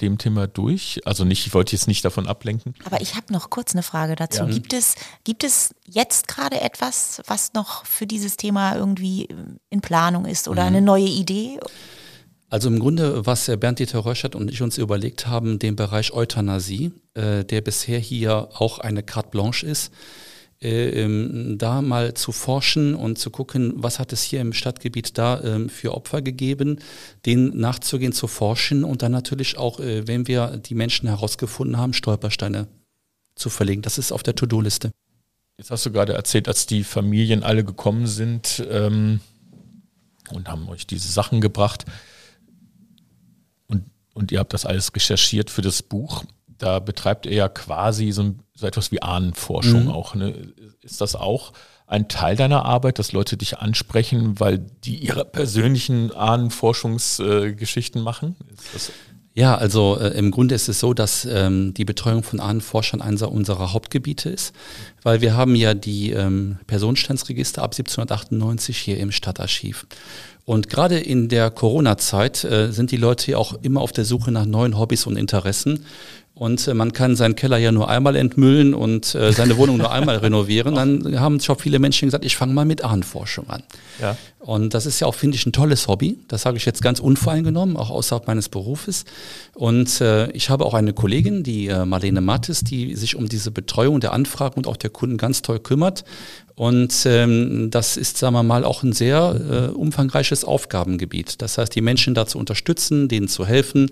dem Thema durch? Also nicht, ich wollte jetzt nicht davon ablenken. Aber ich habe noch kurz eine Frage dazu. Ja. Gibt, es, gibt es jetzt gerade etwas, was noch für dieses Thema irgendwie in Planung ist oder mhm. eine neue Idee? Also im Grunde, was Bernd-Dieter Röschert und ich uns überlegt haben, den Bereich Euthanasie, äh, der bisher hier auch eine Carte Blanche ist, äh, ähm, da mal zu forschen und zu gucken, was hat es hier im Stadtgebiet da ähm, für Opfer gegeben, denen nachzugehen, zu forschen und dann natürlich auch, äh, wenn wir die Menschen herausgefunden haben, Stolpersteine zu verlegen. Das ist auf der To-Do-Liste. Jetzt hast du gerade erzählt, als die Familien alle gekommen sind ähm, und haben euch diese Sachen gebracht und, und ihr habt das alles recherchiert für das Buch da betreibt er ja quasi so, so etwas wie Ahnenforschung mhm. auch. Ne? Ist das auch ein Teil deiner Arbeit, dass Leute dich ansprechen, weil die ihre persönlichen Ahnenforschungsgeschichten äh, machen? Ja, also äh, im Grunde ist es so, dass ähm, die Betreuung von Ahnenforschern eines unserer Hauptgebiete ist, weil wir haben ja die ähm, Personenstandsregister ab 1798 hier im Stadtarchiv. Und gerade in der Corona-Zeit äh, sind die Leute ja auch immer auf der Suche nach neuen Hobbys und Interessen. Und äh, man kann seinen Keller ja nur einmal entmüllen und äh, seine Wohnung nur einmal *laughs* renovieren. Dann haben schon viele Menschen gesagt, ich fange mal mit Ahnenforschung an. Ja. Und das ist ja auch, finde ich, ein tolles Hobby. Das sage ich jetzt ganz unvoreingenommen, auch außerhalb meines Berufes. Und äh, ich habe auch eine Kollegin, die äh, Marlene Mattes, die sich um diese Betreuung der Anfragen und auch der Kunden ganz toll kümmert. Und ähm, das ist, sagen wir mal, auch ein sehr äh, umfangreiches Aufgabengebiet. Das heißt, die Menschen da zu unterstützen, denen zu helfen,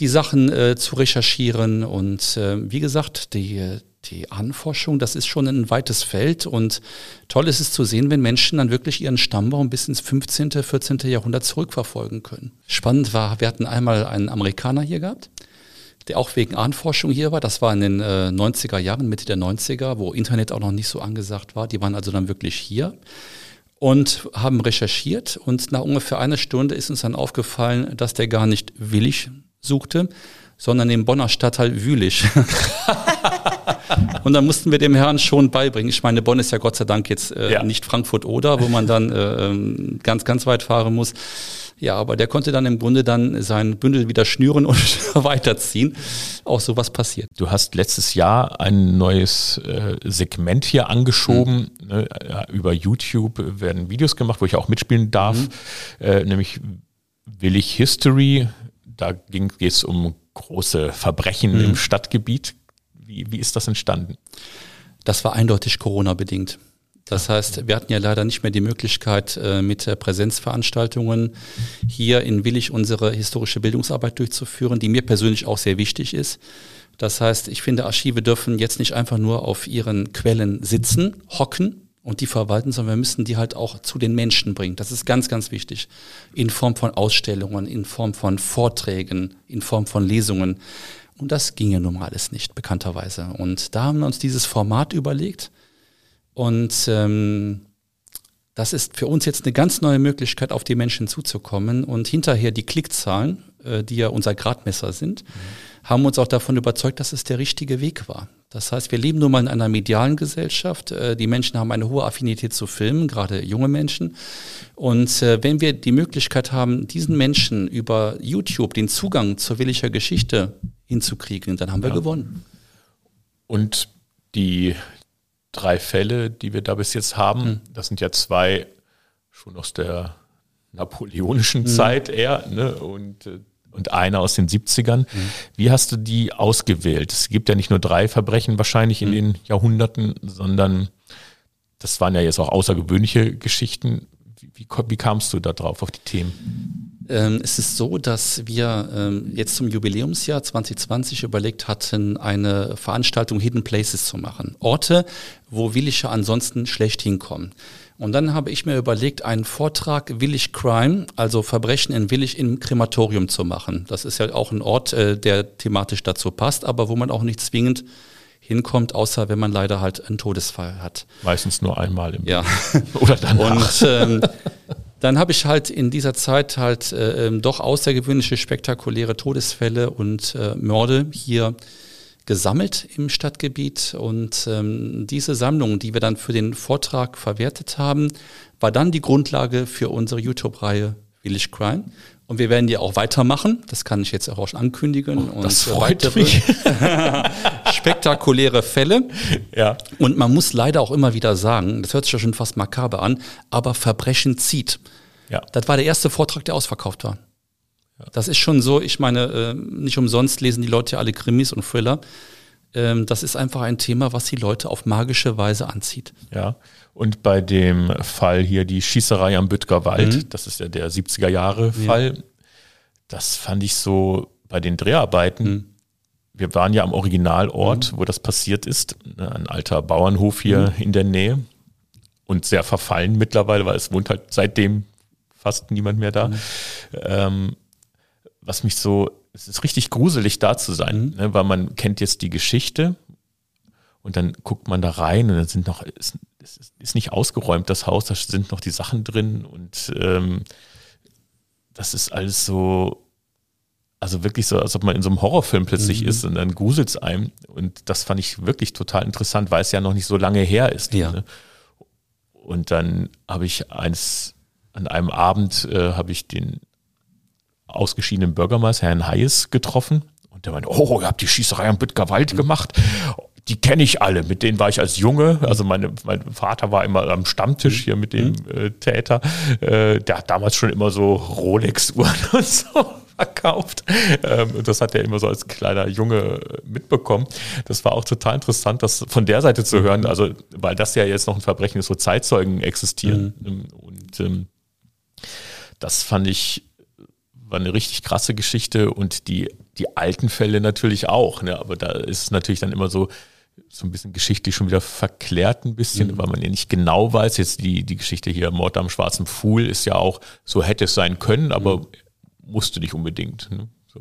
die Sachen äh, zu recherchieren. Und äh, wie gesagt, die, die Anforschung, das ist schon ein weites Feld. Und toll ist es zu sehen, wenn Menschen dann wirklich ihren Stammbaum bis ins 15., 14. Jahrhundert zurückverfolgen können. Spannend war, wir hatten einmal einen Amerikaner hier gehabt der auch wegen Ahnforschung hier war. Das war in den äh, 90er Jahren, Mitte der 90er, wo Internet auch noch nicht so angesagt war. Die waren also dann wirklich hier und haben recherchiert. Und nach ungefähr einer Stunde ist uns dann aufgefallen, dass der gar nicht willig suchte, sondern im Bonner Stadtteil Wülich. *laughs* und dann mussten wir dem Herrn schon beibringen. Ich meine, Bonn ist ja Gott sei Dank jetzt äh, ja. nicht Frankfurt oder, wo man dann äh, ähm, ganz, ganz weit fahren muss. Ja, aber der konnte dann im Grunde dann sein Bündel wieder schnüren und *laughs* weiterziehen. Auch sowas passiert. Du hast letztes Jahr ein neues äh, Segment hier angeschoben. Mhm. Ne? Über YouTube werden Videos gemacht, wo ich auch mitspielen darf, mhm. äh, nämlich Willig History. Da geht es um große Verbrechen mhm. im Stadtgebiet. Wie, wie ist das entstanden? Das war eindeutig Corona-bedingt. Das heißt, wir hatten ja leider nicht mehr die Möglichkeit, äh, mit Präsenzveranstaltungen hier in Willig unsere historische Bildungsarbeit durchzuführen, die mir persönlich auch sehr wichtig ist. Das heißt, ich finde, Archive dürfen jetzt nicht einfach nur auf ihren Quellen sitzen, hocken und die verwalten, sondern wir müssen die halt auch zu den Menschen bringen. Das ist ganz, ganz wichtig. In Form von Ausstellungen, in Form von Vorträgen, in Form von Lesungen. Und das ginge nun mal alles nicht, bekannterweise. Und da haben wir uns dieses Format überlegt und ähm, das ist für uns jetzt eine ganz neue Möglichkeit, auf die Menschen zuzukommen. Und hinterher die Klickzahlen, äh, die ja unser Gradmesser sind, mhm. haben uns auch davon überzeugt, dass es der richtige Weg war. Das heißt, wir leben nun mal in einer medialen Gesellschaft. Äh, die Menschen haben eine hohe Affinität zu Filmen, gerade junge Menschen. Und äh, wenn wir die Möglichkeit haben, diesen Menschen über YouTube den Zugang zur Willicher Geschichte hinzukriegen, dann haben wir ja. gewonnen. Und die drei Fälle, die wir da bis jetzt haben. Mhm. Das sind ja zwei schon aus der napoleonischen mhm. Zeit eher ne? und, äh, und einer aus den 70ern. Mhm. Wie hast du die ausgewählt? Es gibt ja nicht nur drei Verbrechen wahrscheinlich in mhm. den Jahrhunderten, sondern das waren ja jetzt auch außergewöhnliche Geschichten. Wie, wie, wie kamst du da drauf auf die Themen? Ähm, es ist so, dass wir ähm, jetzt zum Jubiläumsjahr 2020 überlegt hatten, eine Veranstaltung Hidden Places zu machen. Orte, wo Willische ansonsten schlecht hinkommen. Und dann habe ich mir überlegt, einen Vortrag Willig Crime, also Verbrechen in Willig im Krematorium zu machen. Das ist ja auch ein Ort, äh, der thematisch dazu passt, aber wo man auch nicht zwingend hinkommt, außer wenn man leider halt einen Todesfall hat. Meistens nur einmal im Ja. *laughs* Oder danach. Und ähm, dann habe ich halt in dieser Zeit halt äh, ähm, doch außergewöhnliche, spektakuläre Todesfälle und äh, Morde hier gesammelt im Stadtgebiet. Und ähm, diese Sammlung, die wir dann für den Vortrag verwertet haben, war dann die Grundlage für unsere YouTube-Reihe Village Crime. Und wir werden die auch weitermachen. Das kann ich jetzt auch schon ankündigen. Oh, das und freut mich. *laughs* *laughs* spektakuläre Fälle. Ja. Und man muss leider auch immer wieder sagen, das hört sich ja schon fast makaber an, aber Verbrechen zieht. Ja. Das war der erste Vortrag, der ausverkauft war. Das ist schon so, ich meine, äh, nicht umsonst lesen die Leute ja alle Krimis und Thriller. Ähm, das ist einfach ein Thema, was die Leute auf magische Weise anzieht. Ja. Und bei dem Fall hier, die Schießerei am Büttger Wald, mhm. das ist ja der 70er Jahre Fall, ja. das fand ich so bei den Dreharbeiten. Mhm. Wir waren ja am Originalort, mhm. wo das passiert ist, ne, ein alter Bauernhof hier mhm. in der Nähe und sehr verfallen mittlerweile, weil es wohnt halt seitdem fast niemand mehr da. Mhm. Ähm, was mich so, es ist richtig gruselig da zu sein, mhm. ne, weil man kennt jetzt die Geschichte und dann guckt man da rein und dann sind noch, ist, ist, ist nicht ausgeräumt, das Haus, da sind noch die Sachen drin und ähm, das ist alles so, also wirklich so, als ob man in so einem Horrorfilm plötzlich mhm. ist und dann gruselt es einem. Und das fand ich wirklich total interessant, weil es ja noch nicht so lange her ist. Ja. Ne? Und dann habe ich eins, an einem Abend äh, habe ich den ausgeschiedenen Bürgermeister, Herrn Hayes, getroffen. Und der meinte, oh, ihr habt die Schießerei am Büttger Wald mhm. gemacht die kenne ich alle. Mit denen war ich als Junge. Also meine, mein Vater war immer am Stammtisch hier mit dem mhm. äh, Täter. Äh, der hat damals schon immer so Rolex-Uhren *laughs* und so verkauft. Ähm, und das hat er immer so als kleiner Junge mitbekommen. Das war auch total interessant, das von der Seite zu hören. Also, weil das ja jetzt noch ein Verbrechen ist, wo Zeitzeugen existieren. Mhm. Und ähm, das fand ich war eine richtig krasse Geschichte und die, die alten Fälle natürlich auch. Ne? Aber da ist es natürlich dann immer so, so ein bisschen geschichtlich schon wieder verklärt ein bisschen, mhm. weil man ja nicht genau weiß. Jetzt die, die Geschichte hier, Mord am Schwarzen Pfuhl, ist ja auch, so hätte es sein können, aber mhm. musste nicht unbedingt. Ne? So.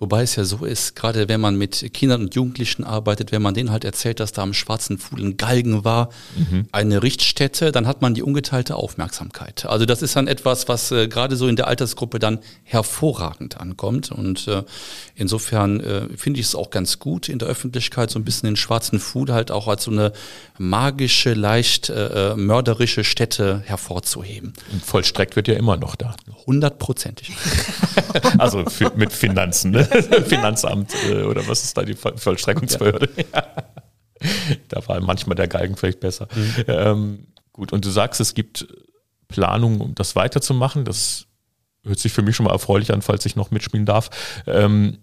Wobei es ja so ist, gerade wenn man mit Kindern und Jugendlichen arbeitet, wenn man denen halt erzählt, dass da am Schwarzen Pfuhl ein Galgen war, mhm. eine Richtstätte, dann hat man die ungeteilte Aufmerksamkeit. Also das ist dann etwas, was äh, gerade so in der Altersgruppe dann hervorragend ankommt. Und äh, insofern äh, finde ich es auch ganz gut, in der Öffentlichkeit so ein bisschen den Schwarzen Pfuhl halt auch als so eine magische, leicht äh, äh mörderische Stätte hervorzuheben. Und vollstreckt wird ja immer noch da. Hundertprozentig. *laughs* also für, mit Finanzen, ne? *laughs* Finanzamt äh, oder was ist da die Vollstreckungsbehörde? Ja. *laughs* da war manchmal der Galgen vielleicht besser. Mhm. Ähm, gut, und du sagst, es gibt Planungen, um das weiterzumachen. Das hört sich für mich schon mal erfreulich an, falls ich noch mitspielen darf. Ähm,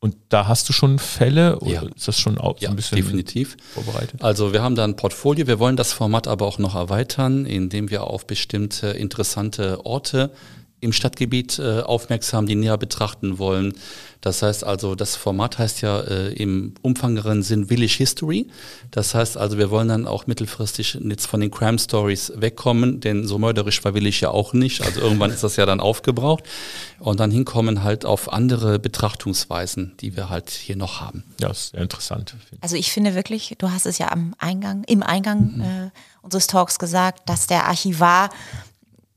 und da hast du schon Fälle oder ja. ist das schon auch ja, ein bisschen definitiv. vorbereitet? Also wir haben da ein Portfolio, wir wollen das Format aber auch noch erweitern, indem wir auf bestimmte interessante Orte im Stadtgebiet äh, aufmerksam, die näher betrachten wollen. Das heißt also, das Format heißt ja äh, im umfangeren Sinn Village History. Das heißt also, wir wollen dann auch mittelfristig jetzt von den Crime Stories wegkommen, denn so mörderisch war Village ja auch nicht. Also irgendwann ist das ja dann aufgebraucht und dann hinkommen halt auf andere Betrachtungsweisen, die wir halt hier noch haben. Ja, ist sehr interessant. Also ich finde wirklich, du hast es ja am Eingang, im Eingang mhm. äh, unseres Talks gesagt, dass der Archivar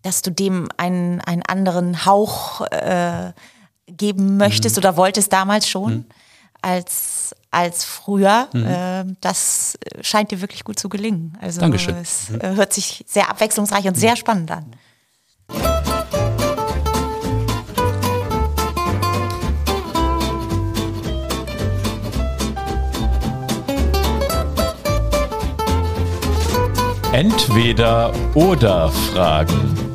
dass du dem einen, einen anderen Hauch äh, geben möchtest mhm. oder wolltest damals schon mhm. als, als früher. Mhm. Äh, das scheint dir wirklich gut zu gelingen. Also Dankeschön. es äh, hört sich sehr abwechslungsreich und sehr spannend an. Entweder oder Fragen.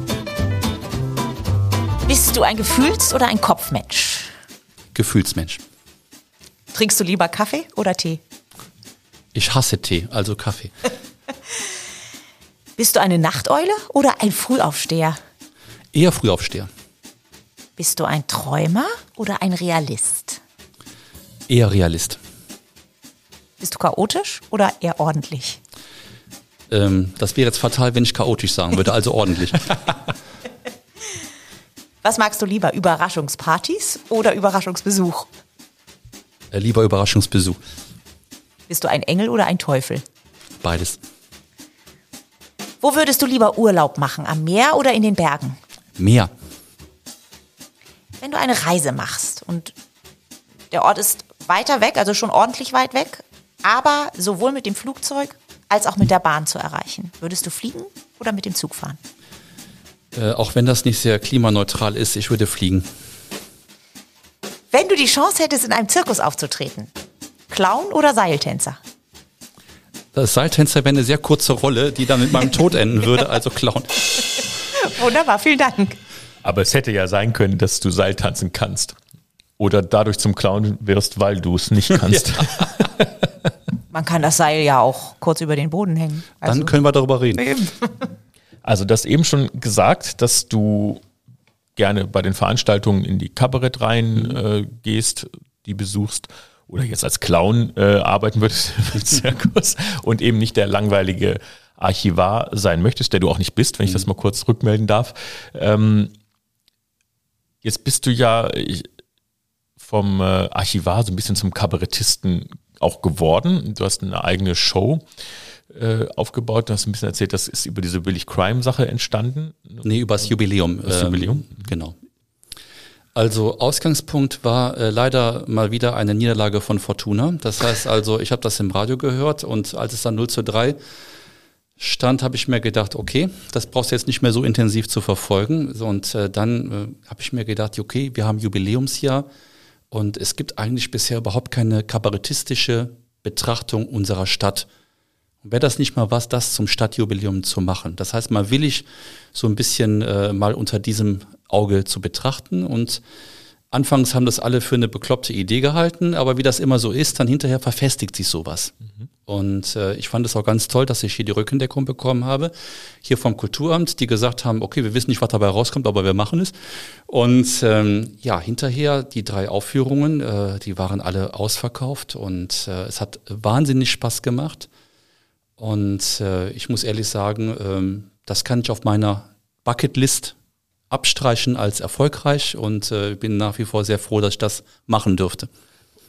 Bist du ein Gefühls- oder ein Kopfmensch? Gefühlsmensch. Trinkst du lieber Kaffee oder Tee? Ich hasse Tee, also Kaffee. *laughs* Bist du eine Nachteule oder ein Frühaufsteher? Eher Frühaufsteher. Bist du ein Träumer oder ein Realist? Eher Realist. Bist du chaotisch oder eher ordentlich? Ähm, das wäre jetzt fatal, wenn ich chaotisch sagen würde, also ordentlich. *laughs* Was magst du lieber, Überraschungspartys oder Überraschungsbesuch? Äh, lieber Überraschungsbesuch. Bist du ein Engel oder ein Teufel? Beides. Wo würdest du lieber Urlaub machen, am Meer oder in den Bergen? Meer. Wenn du eine Reise machst und der Ort ist weiter weg, also schon ordentlich weit weg, aber sowohl mit dem Flugzeug als auch mit der Bahn zu erreichen, würdest du fliegen oder mit dem Zug fahren? Äh, auch wenn das nicht sehr klimaneutral ist, ich würde fliegen. Wenn du die Chance hättest, in einem Zirkus aufzutreten, Clown oder Seiltänzer? Das Seiltänzer wäre eine sehr kurze Rolle, die dann mit meinem Tod enden würde, also Clown. *laughs* Wunderbar, vielen Dank. Aber es hätte ja sein können, dass du Seiltanzen kannst. Oder dadurch zum Clown wirst, weil du es nicht kannst. Ja. Man kann das Seil ja auch kurz über den Boden hängen. Also Dann können wir darüber reden. *laughs* Also das eben schon gesagt, dass du gerne bei den Veranstaltungen in die Kabarettreihen mhm. äh, gehst, die besuchst oder jetzt als Clown äh, arbeiten würdest *laughs* im Zirkus und eben nicht der langweilige Archivar sein möchtest, der du auch nicht bist, wenn ich das mhm. mal kurz rückmelden darf. Ähm, jetzt bist du ja vom äh, Archivar so ein bisschen zum Kabarettisten auch geworden. Du hast eine eigene Show äh, aufgebaut. Du hast ein bisschen erzählt, das ist über diese Billig Crime Sache entstanden. Nee, über das Jubiläum. Das ähm, Jubiläum? Genau. Also Ausgangspunkt war äh, leider mal wieder eine Niederlage von Fortuna. Das heißt also, ich habe das im Radio gehört und als es dann 0 zu 3 stand, habe ich mir gedacht, okay, das brauchst du jetzt nicht mehr so intensiv zu verfolgen. Und äh, dann äh, habe ich mir gedacht, okay, wir haben Jubiläumsjahr und es gibt eigentlich bisher überhaupt keine kabarettistische Betrachtung unserer Stadt. Wäre das nicht mal was, das zum Stadtjubiläum zu machen? Das heißt, mal will ich so ein bisschen äh, mal unter diesem Auge zu betrachten und Anfangs haben das alle für eine bekloppte Idee gehalten, aber wie das immer so ist, dann hinterher verfestigt sich sowas. Mhm. Und äh, ich fand es auch ganz toll, dass ich hier die Rückendeckung bekommen habe, hier vom Kulturamt, die gesagt haben, okay, wir wissen nicht, was dabei rauskommt, aber wir machen es. Und ähm, ja, hinterher die drei Aufführungen, äh, die waren alle ausverkauft und äh, es hat wahnsinnig Spaß gemacht. Und äh, ich muss ehrlich sagen, ähm, das kann ich auf meiner Bucketlist abstreichen als erfolgreich und äh, bin nach wie vor sehr froh, dass ich das machen dürfte.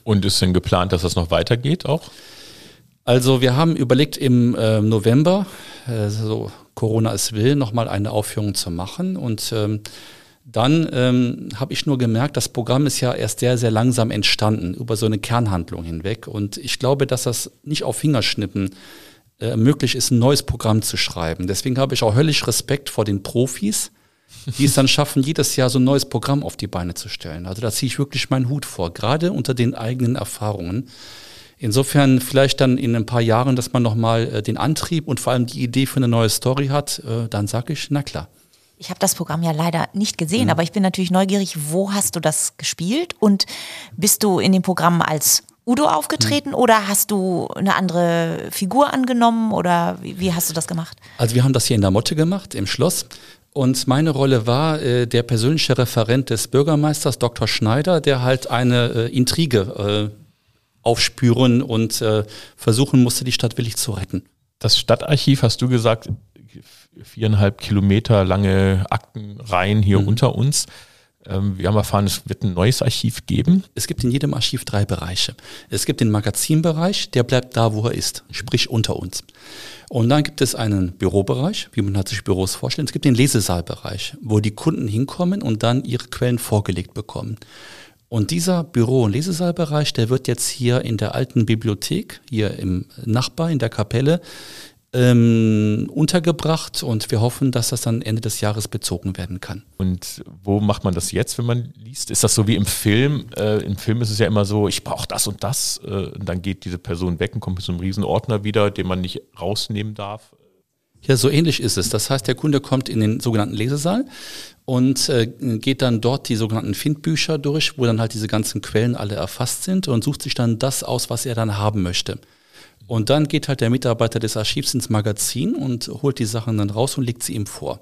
Und ist denn geplant, dass das noch weitergeht auch? Also wir haben überlegt im äh, November, so Corona es will, nochmal eine Aufführung zu machen und ähm, dann ähm, habe ich nur gemerkt, das Programm ist ja erst sehr, sehr langsam entstanden, über so eine Kernhandlung hinweg. Und ich glaube, dass das nicht auf Fingerschnippen äh, möglich ist, ein neues Programm zu schreiben. Deswegen habe ich auch höllisch Respekt vor den Profis, die es dann schaffen, jedes Jahr so ein neues Programm auf die Beine zu stellen. Also da ziehe ich wirklich meinen Hut vor, gerade unter den eigenen Erfahrungen. Insofern vielleicht dann in ein paar Jahren, dass man nochmal äh, den Antrieb und vor allem die Idee für eine neue Story hat, äh, dann sage ich, na klar. Ich habe das Programm ja leider nicht gesehen, mhm. aber ich bin natürlich neugierig, wo hast du das gespielt und bist du in dem Programm als Udo aufgetreten mhm. oder hast du eine andere Figur angenommen oder wie, wie, hast du das gemacht? Also wir haben das hier in der Motte gemacht, im Schloss. Und meine Rolle war äh, der persönliche Referent des Bürgermeisters, Dr. Schneider, der halt eine äh, Intrige äh, aufspüren und äh, versuchen musste, die Stadt willig zu retten. Das Stadtarchiv, hast du gesagt, viereinhalb Kilometer lange Aktenreihen hier mhm. unter uns. Ähm, wir haben erfahren, es wird ein neues Archiv geben. Es gibt in jedem Archiv drei Bereiche. Es gibt den Magazinbereich, der bleibt da, wo er ist, sprich unter uns. Und dann gibt es einen Bürobereich, wie man hat sich Büros vorstellt. Es gibt den Lesesaalbereich, wo die Kunden hinkommen und dann ihre Quellen vorgelegt bekommen. Und dieser Büro- und Lesesaalbereich, der wird jetzt hier in der alten Bibliothek, hier im Nachbar, in der Kapelle, ähm, untergebracht und wir hoffen, dass das dann Ende des Jahres bezogen werden kann. Und wo macht man das jetzt, wenn man liest? Ist das so wie im Film? Äh, Im Film ist es ja immer so, ich brauche das und das äh, und dann geht diese Person weg und kommt mit so einem riesen Ordner wieder, den man nicht rausnehmen darf. Ja, so ähnlich ist es. Das heißt, der Kunde kommt in den sogenannten Lesesaal und äh, geht dann dort die sogenannten Findbücher durch, wo dann halt diese ganzen Quellen alle erfasst sind und sucht sich dann das aus, was er dann haben möchte. Und dann geht halt der Mitarbeiter des Archivs ins Magazin und holt die Sachen dann raus und legt sie ihm vor.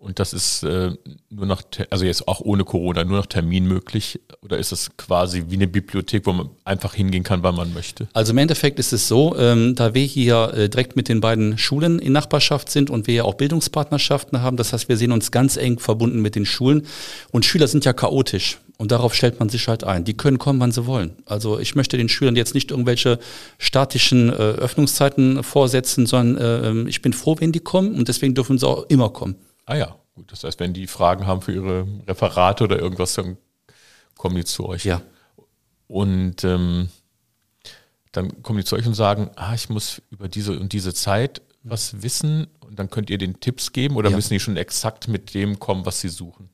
Und das ist äh, nur noch, also jetzt auch ohne Corona, nur noch Termin möglich? Oder ist es quasi wie eine Bibliothek, wo man einfach hingehen kann, wann man möchte? Also im Endeffekt ist es so, ähm, da wir hier äh, direkt mit den beiden Schulen in Nachbarschaft sind und wir ja auch Bildungspartnerschaften haben, das heißt, wir sehen uns ganz eng verbunden mit den Schulen. Und Schüler sind ja chaotisch. Und darauf stellt man sich halt ein. Die können kommen, wann sie wollen. Also ich möchte den Schülern jetzt nicht irgendwelche statischen äh, Öffnungszeiten vorsetzen, sondern äh, ich bin froh, wenn die kommen und deswegen dürfen sie auch immer kommen. Ah ja, gut. Das heißt, wenn die Fragen haben für ihre Referate oder irgendwas, dann kommen die zu euch. Ja. Und ähm, dann kommen die zu euch und sagen, ah, ich muss über diese und diese Zeit was wissen und dann könnt ihr den Tipps geben oder ja. müssen die schon exakt mit dem kommen, was sie suchen?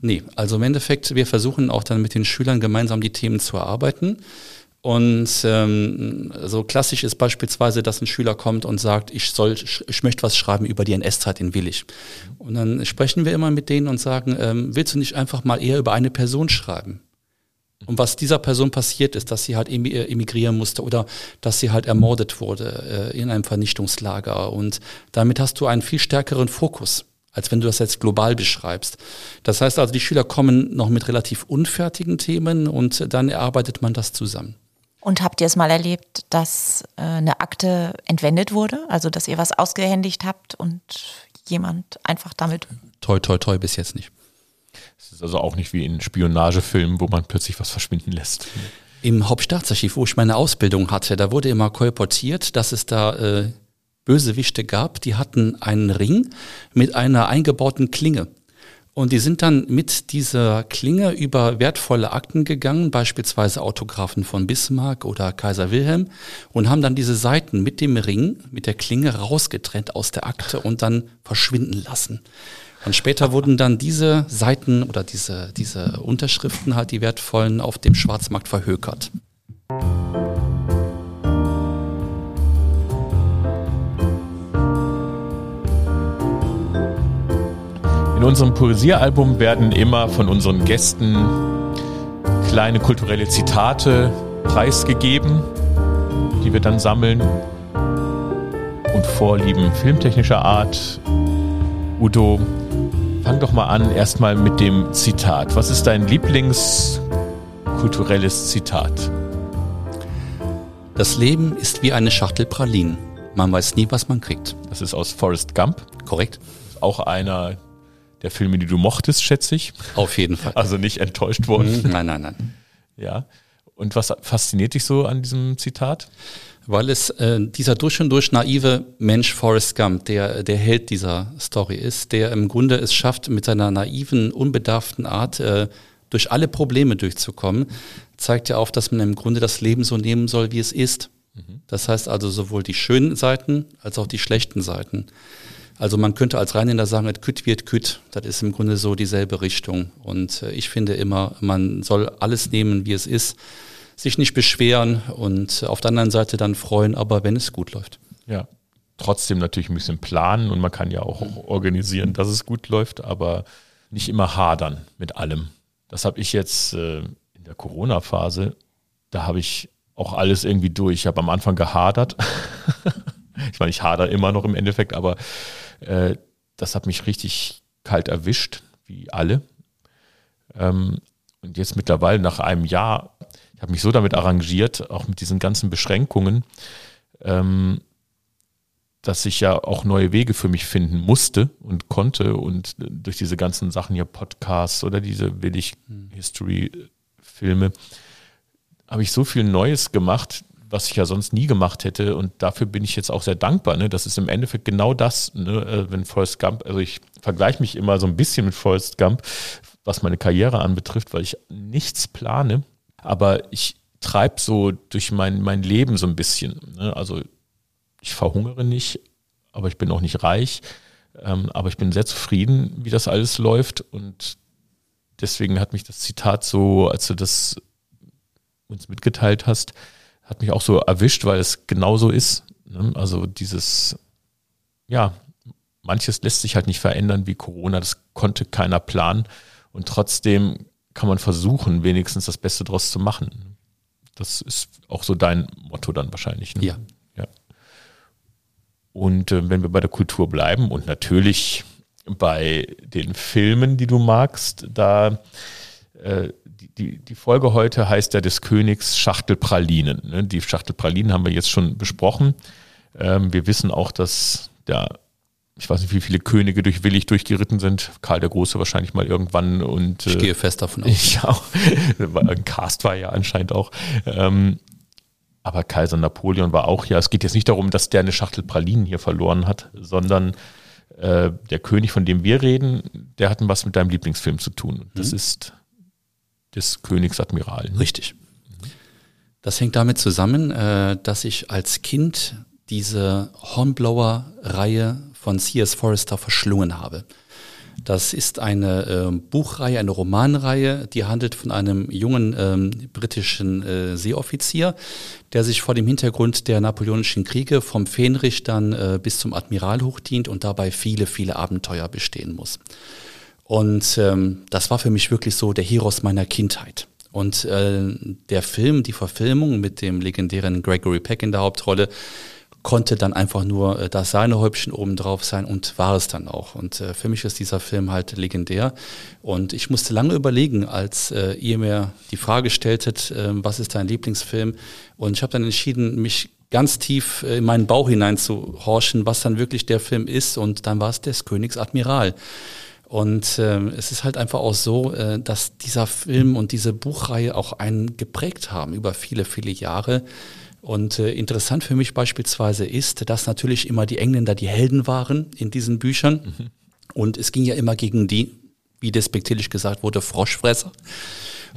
Nee, also im Endeffekt, wir versuchen auch dann mit den Schülern gemeinsam die Themen zu erarbeiten. Und ähm, so klassisch ist beispielsweise, dass ein Schüler kommt und sagt, ich soll, ich möchte was schreiben über die NS-Zeit in Willig. Und dann sprechen wir immer mit denen und sagen, ähm, willst du nicht einfach mal eher über eine Person schreiben? Und was dieser Person passiert ist, dass sie halt äh, emigrieren musste oder dass sie halt ermordet wurde äh, in einem Vernichtungslager. Und damit hast du einen viel stärkeren Fokus als wenn du das jetzt global beschreibst. Das heißt also, die Schüler kommen noch mit relativ unfertigen Themen und dann erarbeitet man das zusammen. Und habt ihr es mal erlebt, dass äh, eine Akte entwendet wurde? Also, dass ihr was ausgehändigt habt und jemand einfach damit. Toi, toi, toi, bis jetzt nicht. Es ist also auch nicht wie in Spionagefilmen, wo man plötzlich was verschwinden lässt. Im Hauptstaatsarchiv, wo ich meine Ausbildung hatte, da wurde immer kolportiert, dass es da äh, Bösewichte gab, die hatten einen Ring mit einer eingebauten Klinge. Und die sind dann mit dieser Klinge über wertvolle Akten gegangen, beispielsweise Autographen von Bismarck oder Kaiser Wilhelm, und haben dann diese Seiten mit dem Ring, mit der Klinge rausgetrennt aus der Akte und dann verschwinden lassen. Und später wurden dann diese Seiten oder diese, diese Unterschriften halt die wertvollen auf dem Schwarzmarkt verhökert. In unserem Poesiealbum werden immer von unseren Gästen kleine kulturelle Zitate preisgegeben, die wir dann sammeln und vorlieben filmtechnischer Art. Udo, fang doch mal an erstmal mit dem Zitat. Was ist dein Lieblingskulturelles Zitat? Das Leben ist wie eine Schachtel Pralinen. Man weiß nie, was man kriegt. Das ist aus Forrest Gump. Korrekt. Auch einer der Filme, die du mochtest, schätze ich. Auf jeden Fall. Also nicht enttäuscht worden. Nein, nein, nein. Ja. Und was fasziniert dich so an diesem Zitat? Weil es äh, dieser durch und durch naive Mensch Forrest Gump, der der Held dieser Story ist, der im Grunde es schafft, mit seiner naiven, unbedarften Art äh, durch alle Probleme durchzukommen, zeigt ja auch, dass man im Grunde das Leben so nehmen soll, wie es ist. Mhm. Das heißt also sowohl die schönen Seiten als auch die schlechten Seiten. Also man könnte als Rheinländer sagen, et küt wird küt. Das ist im Grunde so dieselbe Richtung. Und äh, ich finde immer, man soll alles nehmen, wie es ist, sich nicht beschweren und auf der anderen Seite dann freuen, aber wenn es gut läuft. Ja, trotzdem natürlich ein bisschen planen und man kann ja auch organisieren, dass es gut läuft, aber nicht immer hadern mit allem. Das habe ich jetzt äh, in der Corona-Phase, da habe ich auch alles irgendwie durch. Ich habe am Anfang gehadert. *laughs* ich meine, ich hader immer noch im Endeffekt, aber äh, das hat mich richtig kalt erwischt, wie alle. Ähm, und jetzt mittlerweile nach einem Jahr, ich habe mich so damit arrangiert, auch mit diesen ganzen Beschränkungen, ähm, dass ich ja auch neue Wege für mich finden musste und konnte und durch diese ganzen Sachen hier Podcasts oder diese Willig History Filme habe ich so viel Neues gemacht, was ich ja sonst nie gemacht hätte. Und dafür bin ich jetzt auch sehr dankbar. Ne? Das ist im Endeffekt genau das, ne? Äh, wenn Forrest Gump, also ich vergleiche mich immer so ein bisschen mit Forrest Gump, was meine Karriere anbetrifft, weil ich nichts plane, aber ich treibe so durch mein, mein Leben so ein bisschen. Ne? Also ich verhungere nicht, aber ich bin auch nicht reich. Ähm, aber ich bin sehr zufrieden, wie das alles läuft. Und deswegen hat mich das Zitat so, als du das uns mitgeteilt hast, hat mich auch so erwischt, weil es genauso ist. Ne? Also dieses, ja, manches lässt sich halt nicht verändern wie Corona, das konnte keiner planen und trotzdem kann man versuchen, wenigstens das Beste draus zu machen. Das ist auch so dein Motto dann wahrscheinlich. Ne? Ja. ja. Und äh, wenn wir bei der Kultur bleiben und natürlich bei den Filmen, die du magst, da äh, die, die Folge heute heißt ja des Königs Schachtelpralinen. Ne? Die Schachtelpralinen haben wir jetzt schon besprochen. Ähm, wir wissen auch, dass der, ich weiß nicht, wie viele Könige durch Willig durchgeritten sind. Karl der Große wahrscheinlich mal irgendwann. Und, ich gehe fest davon aus. *laughs* Ich auch. Ein Cast war ja anscheinend auch. Ähm, aber Kaiser Napoleon war auch ja. Es geht jetzt nicht darum, dass der eine Schachtel Pralinen hier verloren hat, sondern äh, der König, von dem wir reden, der hat was mit deinem Lieblingsfilm zu tun. Das mhm. ist des Königsadmiralen. Richtig. Das hängt damit zusammen, äh, dass ich als Kind diese Hornblower-Reihe von C.S. Forrester verschlungen habe. Das ist eine äh, Buchreihe, eine Romanreihe, die handelt von einem jungen ähm, britischen äh, Seeoffizier, der sich vor dem Hintergrund der napoleonischen Kriege vom Fähnrich dann äh, bis zum Admiral hochdient und dabei viele, viele Abenteuer bestehen muss. Und ähm, das war für mich wirklich so der Heroes meiner Kindheit. Und äh, der Film, die Verfilmung mit dem legendären Gregory Peck in der Hauptrolle, konnte dann einfach nur äh, das Sahnehäubchen oben drauf sein und war es dann auch. Und äh, für mich ist dieser Film halt legendär. Und ich musste lange überlegen, als äh, ihr mir die Frage stelltet, äh, was ist dein Lieblingsfilm? Und ich habe dann entschieden, mich ganz tief äh, in meinen Bauch hinein zu horchen, was dann wirklich der Film ist. Und dann war es des Königs Admiral. Und äh, es ist halt einfach auch so, äh, dass dieser Film und diese Buchreihe auch einen geprägt haben über viele, viele Jahre. Und äh, interessant für mich beispielsweise ist, dass natürlich immer die Engländer die Helden waren in diesen Büchern. Mhm. Und es ging ja immer gegen die, wie despektierlich gesagt wurde, Froschfresser.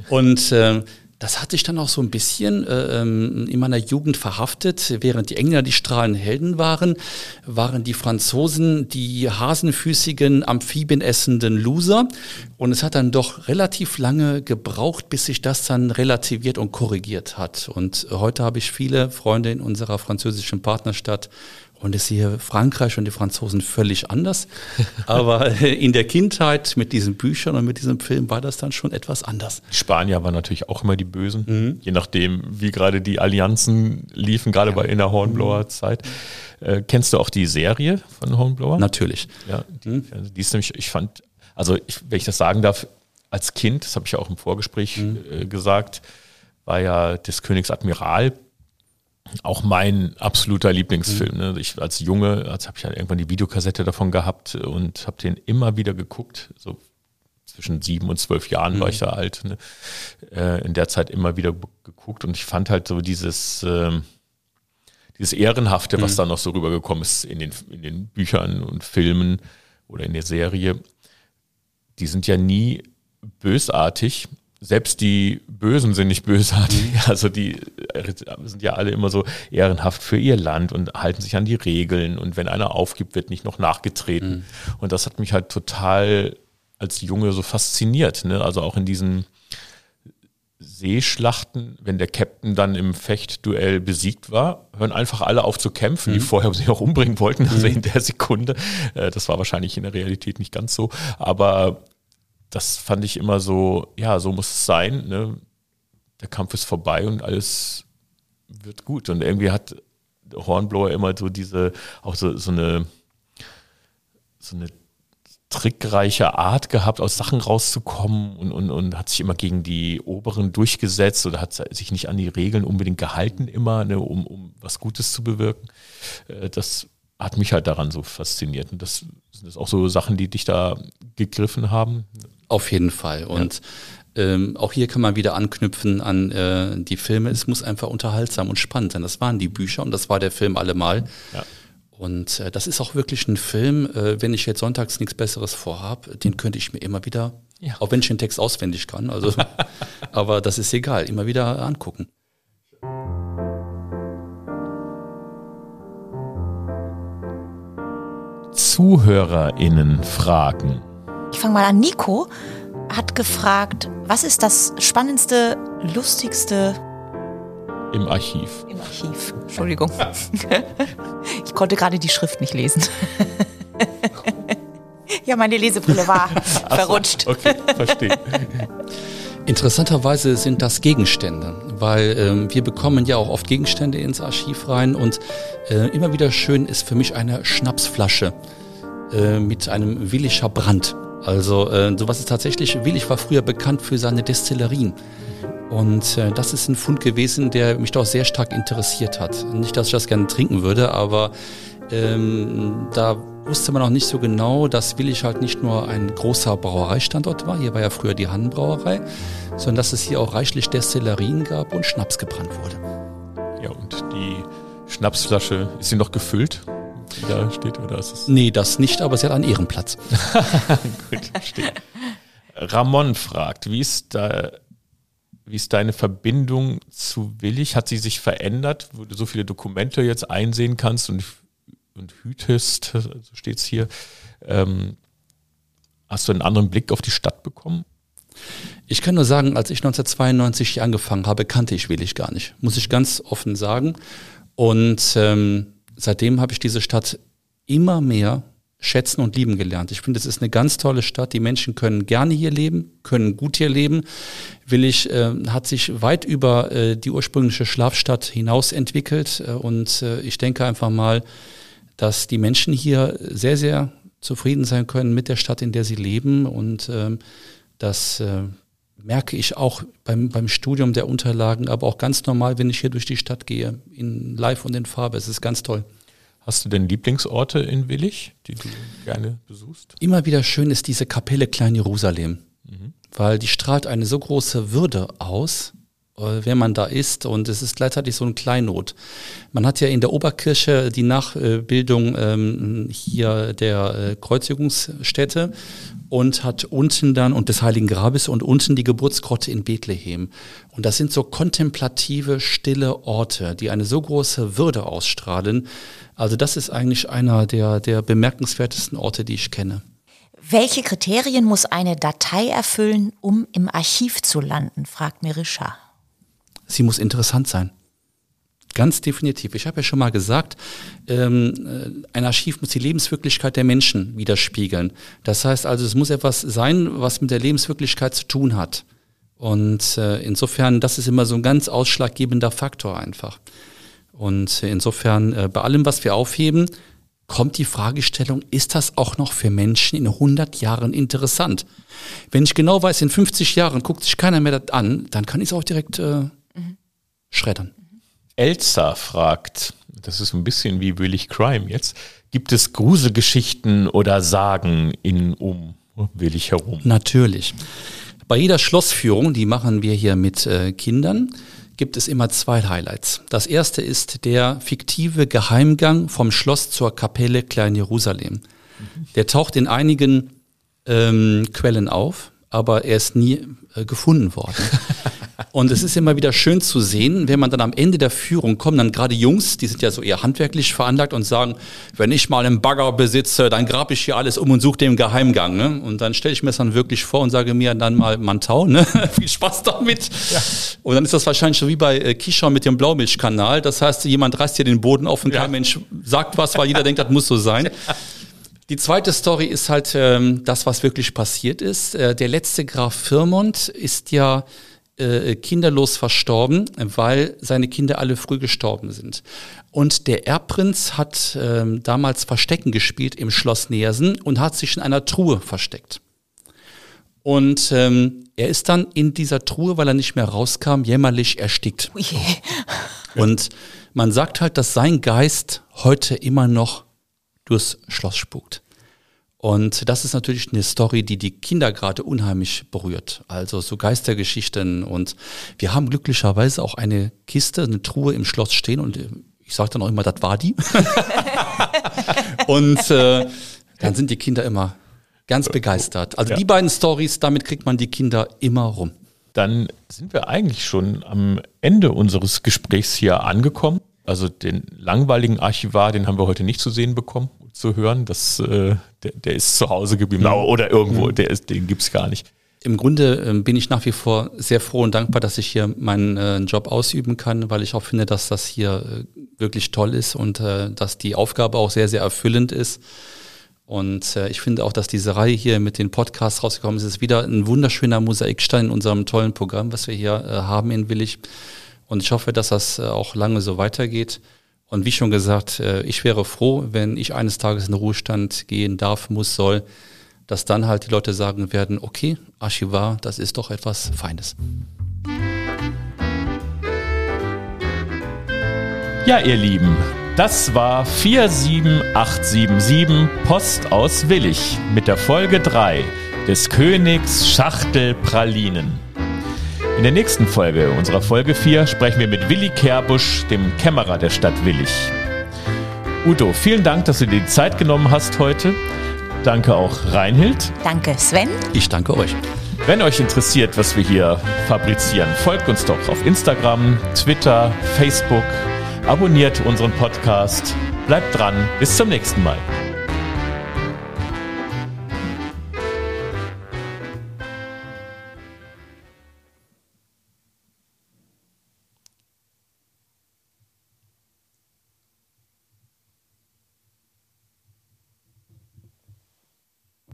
Und äh, das hat sich dann auch so ein bisschen äh, ähm, in meiner Jugend verhaftet. Während die Engländer die strahlenden Helden waren, waren die Franzosen die hasenfüßigen, amphibienessenden Loser. Und es hat dann doch relativ lange gebraucht, bis sich das dann relativiert und korrigiert hat. Und heute habe ich viele Freunde in unserer französischen Partnerstadt, und ich sehe Frankreich und die Franzosen völlig anders. *laughs* Aber in der Kindheit mit diesen Büchern und mit diesem Film war das dann schon etwas anders. Die Spanier waren natürlich auch immer die Bösen, mhm. je nachdem, wie gerade die Allianzen liefen, gerade ja. bei in der Hornblower-Zeit. Äh, kennst du auch die Serie von Hornblower? Natürlich. Ja, die, mhm. die ist nämlich, ich fand, also ich, wenn ich das sagen darf, als Kind, das habe ich ja auch im Vorgespräch mhm. äh, gesagt, war ja des Königs Admiral auch mein absoluter Lieblingsfilm. Ne? Ich als Junge, als habe ich halt irgendwann die Videokassette davon gehabt und habe den immer wieder geguckt. So zwischen sieben und zwölf Jahren mhm. war ich da alt. Ne? Äh, in der Zeit immer wieder geguckt und ich fand halt so dieses äh, dieses Ehrenhafte, was mhm. da noch so rübergekommen ist in den, in den Büchern und Filmen oder in der Serie, die sind ja nie bösartig. Selbst die Bösen sind nicht bösartig. Mhm. *laughs* Also die sind ja alle immer so ehrenhaft für ihr Land und halten sich an die Regeln. Und wenn einer aufgibt, wird nicht noch nachgetreten. Mhm. Und das hat mich halt total als Junge so fasziniert. Ne? Also auch in diesen Seeschlachten, wenn der Captain dann im Fechtduell besiegt war, hören einfach alle auf zu kämpfen, mhm. die vorher sich auch umbringen wollten, also mhm. in der Sekunde. Äh, das war wahrscheinlich in der Realität nicht ganz so, aber das fand ich immer so, ja, so muss es sein. Ne? Der Kampf ist vorbei und alles wird gut. Und irgendwie hat Hornblower immer so diese, auch so, so eine, so eine trickreiche Art gehabt, aus Sachen rauszukommen und, und, und hat sich immer gegen die Oberen durchgesetzt oder hat sich nicht an die Regeln unbedingt gehalten immer, ne, um, um was Gutes zu bewirken. Äh, das hat mich halt daran so fasziniert. Und das sind auch so Sachen, die dich da gegriffen haben. Auf jeden Fall. Und ja. ähm, auch hier kann man wieder anknüpfen an äh, die Filme. Es muss einfach unterhaltsam und spannend sein. Das waren die Bücher und das war der Film allemal. Ja. Und äh, das ist auch wirklich ein Film, äh, wenn ich jetzt sonntags nichts Besseres vorhab, den könnte ich mir immer wieder, ja. auch wenn ich den Text auswendig kann, also, *laughs* aber das ist egal, immer wieder angucken. ZuhörerInnen fragen. Ich fange mal an. Nico hat gefragt, was ist das spannendste, lustigste im Archiv. Im Archiv, Entschuldigung. *laughs* ich konnte gerade die Schrift nicht lesen. *laughs* ja, meine Lesebrille war verrutscht. okay, verstehe. Interessanterweise sind das Gegenstände, weil ähm, wir bekommen ja auch oft Gegenstände ins Archiv rein und äh, immer wieder schön ist für mich eine Schnapsflasche äh, mit einem Willischer Brand. Also äh, sowas ist tatsächlich, Willich war früher bekannt für seine Destillerien. Und äh, das ist ein Fund gewesen, der mich doch sehr stark interessiert hat. Nicht, dass ich das gerne trinken würde, aber ähm, da wusste man auch nicht so genau, dass Willig halt nicht nur ein großer Brauereistandort war, hier war ja früher die Hannenbrauerei, sondern dass es hier auch reichlich Destillerien gab und Schnaps gebrannt wurde. Ja, und die Schnapsflasche, ist sie noch gefüllt? Die da steht, oder ist es? Nee, das nicht, aber sie hat einen Ehrenplatz. *laughs* Gut, verstehe. Ramon fragt, wie ist da wie ist deine Verbindung zu Willig? Hat sie sich verändert, wo du so viele Dokumente jetzt einsehen kannst und, und hütest, so steht es hier. Ähm, hast du einen anderen Blick auf die Stadt bekommen? Ich kann nur sagen, als ich 1992 hier angefangen habe, kannte ich Willig gar nicht, muss ich ganz offen sagen. Und ähm, seitdem habe ich diese Stadt immer mehr schätzen und lieben gelernt. Ich finde, es ist eine ganz tolle Stadt. Die Menschen können gerne hier leben, können gut hier leben. Willig äh, hat sich weit über äh, die ursprüngliche Schlafstadt hinaus entwickelt. Äh, und äh, ich denke einfach mal, dass die Menschen hier sehr, sehr zufrieden sein können mit der Stadt, in der sie leben. Und ähm, das äh, merke ich auch beim, beim Studium der Unterlagen, aber auch ganz normal, wenn ich hier durch die Stadt gehe, in Live und in Farbe. Es ist ganz toll. Hast du denn Lieblingsorte in Willig, die du gerne besuchst? Immer wieder schön ist diese Kapelle Klein Jerusalem, mhm. weil die strahlt eine so große Würde aus, äh, wenn man da ist und es ist gleichzeitig so ein Kleinod. Man hat ja in der Oberkirche die Nachbildung ähm, hier der äh, Kreuzigungsstätte und hat unten dann und des Heiligen Grabes und unten die Geburtsgrotte in Bethlehem. Und das sind so kontemplative, stille Orte, die eine so große Würde ausstrahlen, also das ist eigentlich einer der, der bemerkenswertesten Orte, die ich kenne. Welche Kriterien muss eine Datei erfüllen, um im Archiv zu landen, fragt Mirisha. Sie muss interessant sein. Ganz definitiv. Ich habe ja schon mal gesagt, ähm, äh, ein Archiv muss die Lebenswirklichkeit der Menschen widerspiegeln. Das heißt also, es muss etwas sein, was mit der Lebenswirklichkeit zu tun hat. Und äh, insofern, das ist immer so ein ganz ausschlaggebender Faktor einfach. Und insofern, äh, bei allem, was wir aufheben, kommt die Fragestellung, ist das auch noch für Menschen in 100 Jahren interessant? Wenn ich genau weiß, in 50 Jahren guckt sich keiner mehr das an, dann kann ich es auch direkt äh, mhm. schreddern. Elsa fragt, das ist ein bisschen wie Willig Crime jetzt, gibt es Gruselgeschichten oder Sagen in um Willig herum? Natürlich. Bei jeder Schlossführung, die machen wir hier mit äh, Kindern, gibt es immer zwei Highlights. Das erste ist der fiktive Geheimgang vom Schloss zur Kapelle Klein Jerusalem. Der taucht in einigen ähm, Quellen auf, aber er ist nie äh, gefunden worden. *laughs* Und es ist immer wieder schön zu sehen, wenn man dann am Ende der Führung kommt, dann gerade Jungs, die sind ja so eher handwerklich veranlagt und sagen, wenn ich mal einen Bagger besitze, dann grab ich hier alles um und suche den Geheimgang. Ne? Und dann stelle ich mir das dann wirklich vor und sage mir dann mal Mantau, ne? *laughs* viel Spaß damit. Ja. Und dann ist das wahrscheinlich schon wie bei äh, Kisha mit dem Blaumilchkanal. Das heißt, jemand reißt hier den Boden auf und kein Mensch sagt was, weil jeder denkt, das muss so sein. Die zweite Story ist halt ähm, das, was wirklich passiert ist. Äh, der letzte Graf Firmont ist ja äh, kinderlos verstorben, weil seine Kinder alle früh gestorben sind. Und der Erbprinz hat ähm, damals Verstecken gespielt im Schloss Nersen und hat sich in einer Truhe versteckt. Und ähm, er ist dann in dieser Truhe, weil er nicht mehr rauskam, jämmerlich erstickt. Oh *laughs* und man sagt halt, dass sein Geist heute immer noch durchs Schloss spukt. Und das ist natürlich eine Story, die die Kinder gerade unheimlich berührt. Also so Geistergeschichten. Und wir haben glücklicherweise auch eine Kiste, eine Truhe im Schloss stehen. Und ich sage dann auch immer, das war die. *laughs* und äh, dann sind die Kinder immer ganz begeistert. Also ja. die beiden Stories, damit kriegt man die Kinder immer rum. Dann sind wir eigentlich schon am Ende unseres Gesprächs hier angekommen. Also den langweiligen Archivar, den haben wir heute nicht zu sehen bekommen zu hören. Das, äh, der, der, ist zu Hause geblieben oder irgendwo, der ist, den gibt's gar nicht. Im Grunde äh, bin ich nach wie vor sehr froh und dankbar, dass ich hier meinen äh, Job ausüben kann, weil ich auch finde, dass das hier äh, wirklich toll ist und äh, dass die Aufgabe auch sehr, sehr erfüllend ist. Und äh, ich finde auch, dass diese Reihe hier mit den Podcasts rausgekommen ist, ist wieder ein wunderschöner Mosaikstein in unserem tollen Programm, was wir hier äh, haben in Willig. Und ich hoffe, dass das äh, auch lange so weitergeht. Und wie schon gesagt, äh, ich wäre froh, wenn ich eines Tages in den Ruhestand gehen darf, muss, soll, dass dann halt die Leute sagen werden, okay, Archivar, das ist doch etwas Feines. Ja, ihr Lieben, das war 47877 Post aus Willig mit der Folge 3 des Königs Schachtelpralinen. In der nächsten Folge, unserer Folge 4, sprechen wir mit Willi Kerbusch, dem Kämmerer der Stadt Willig. Udo, vielen Dank, dass du dir die Zeit genommen hast heute. Danke auch Reinhild. Danke Sven. Ich danke euch. Wenn euch interessiert, was wir hier fabrizieren, folgt uns doch auf Instagram, Twitter, Facebook, abonniert unseren Podcast. Bleibt dran, bis zum nächsten Mal.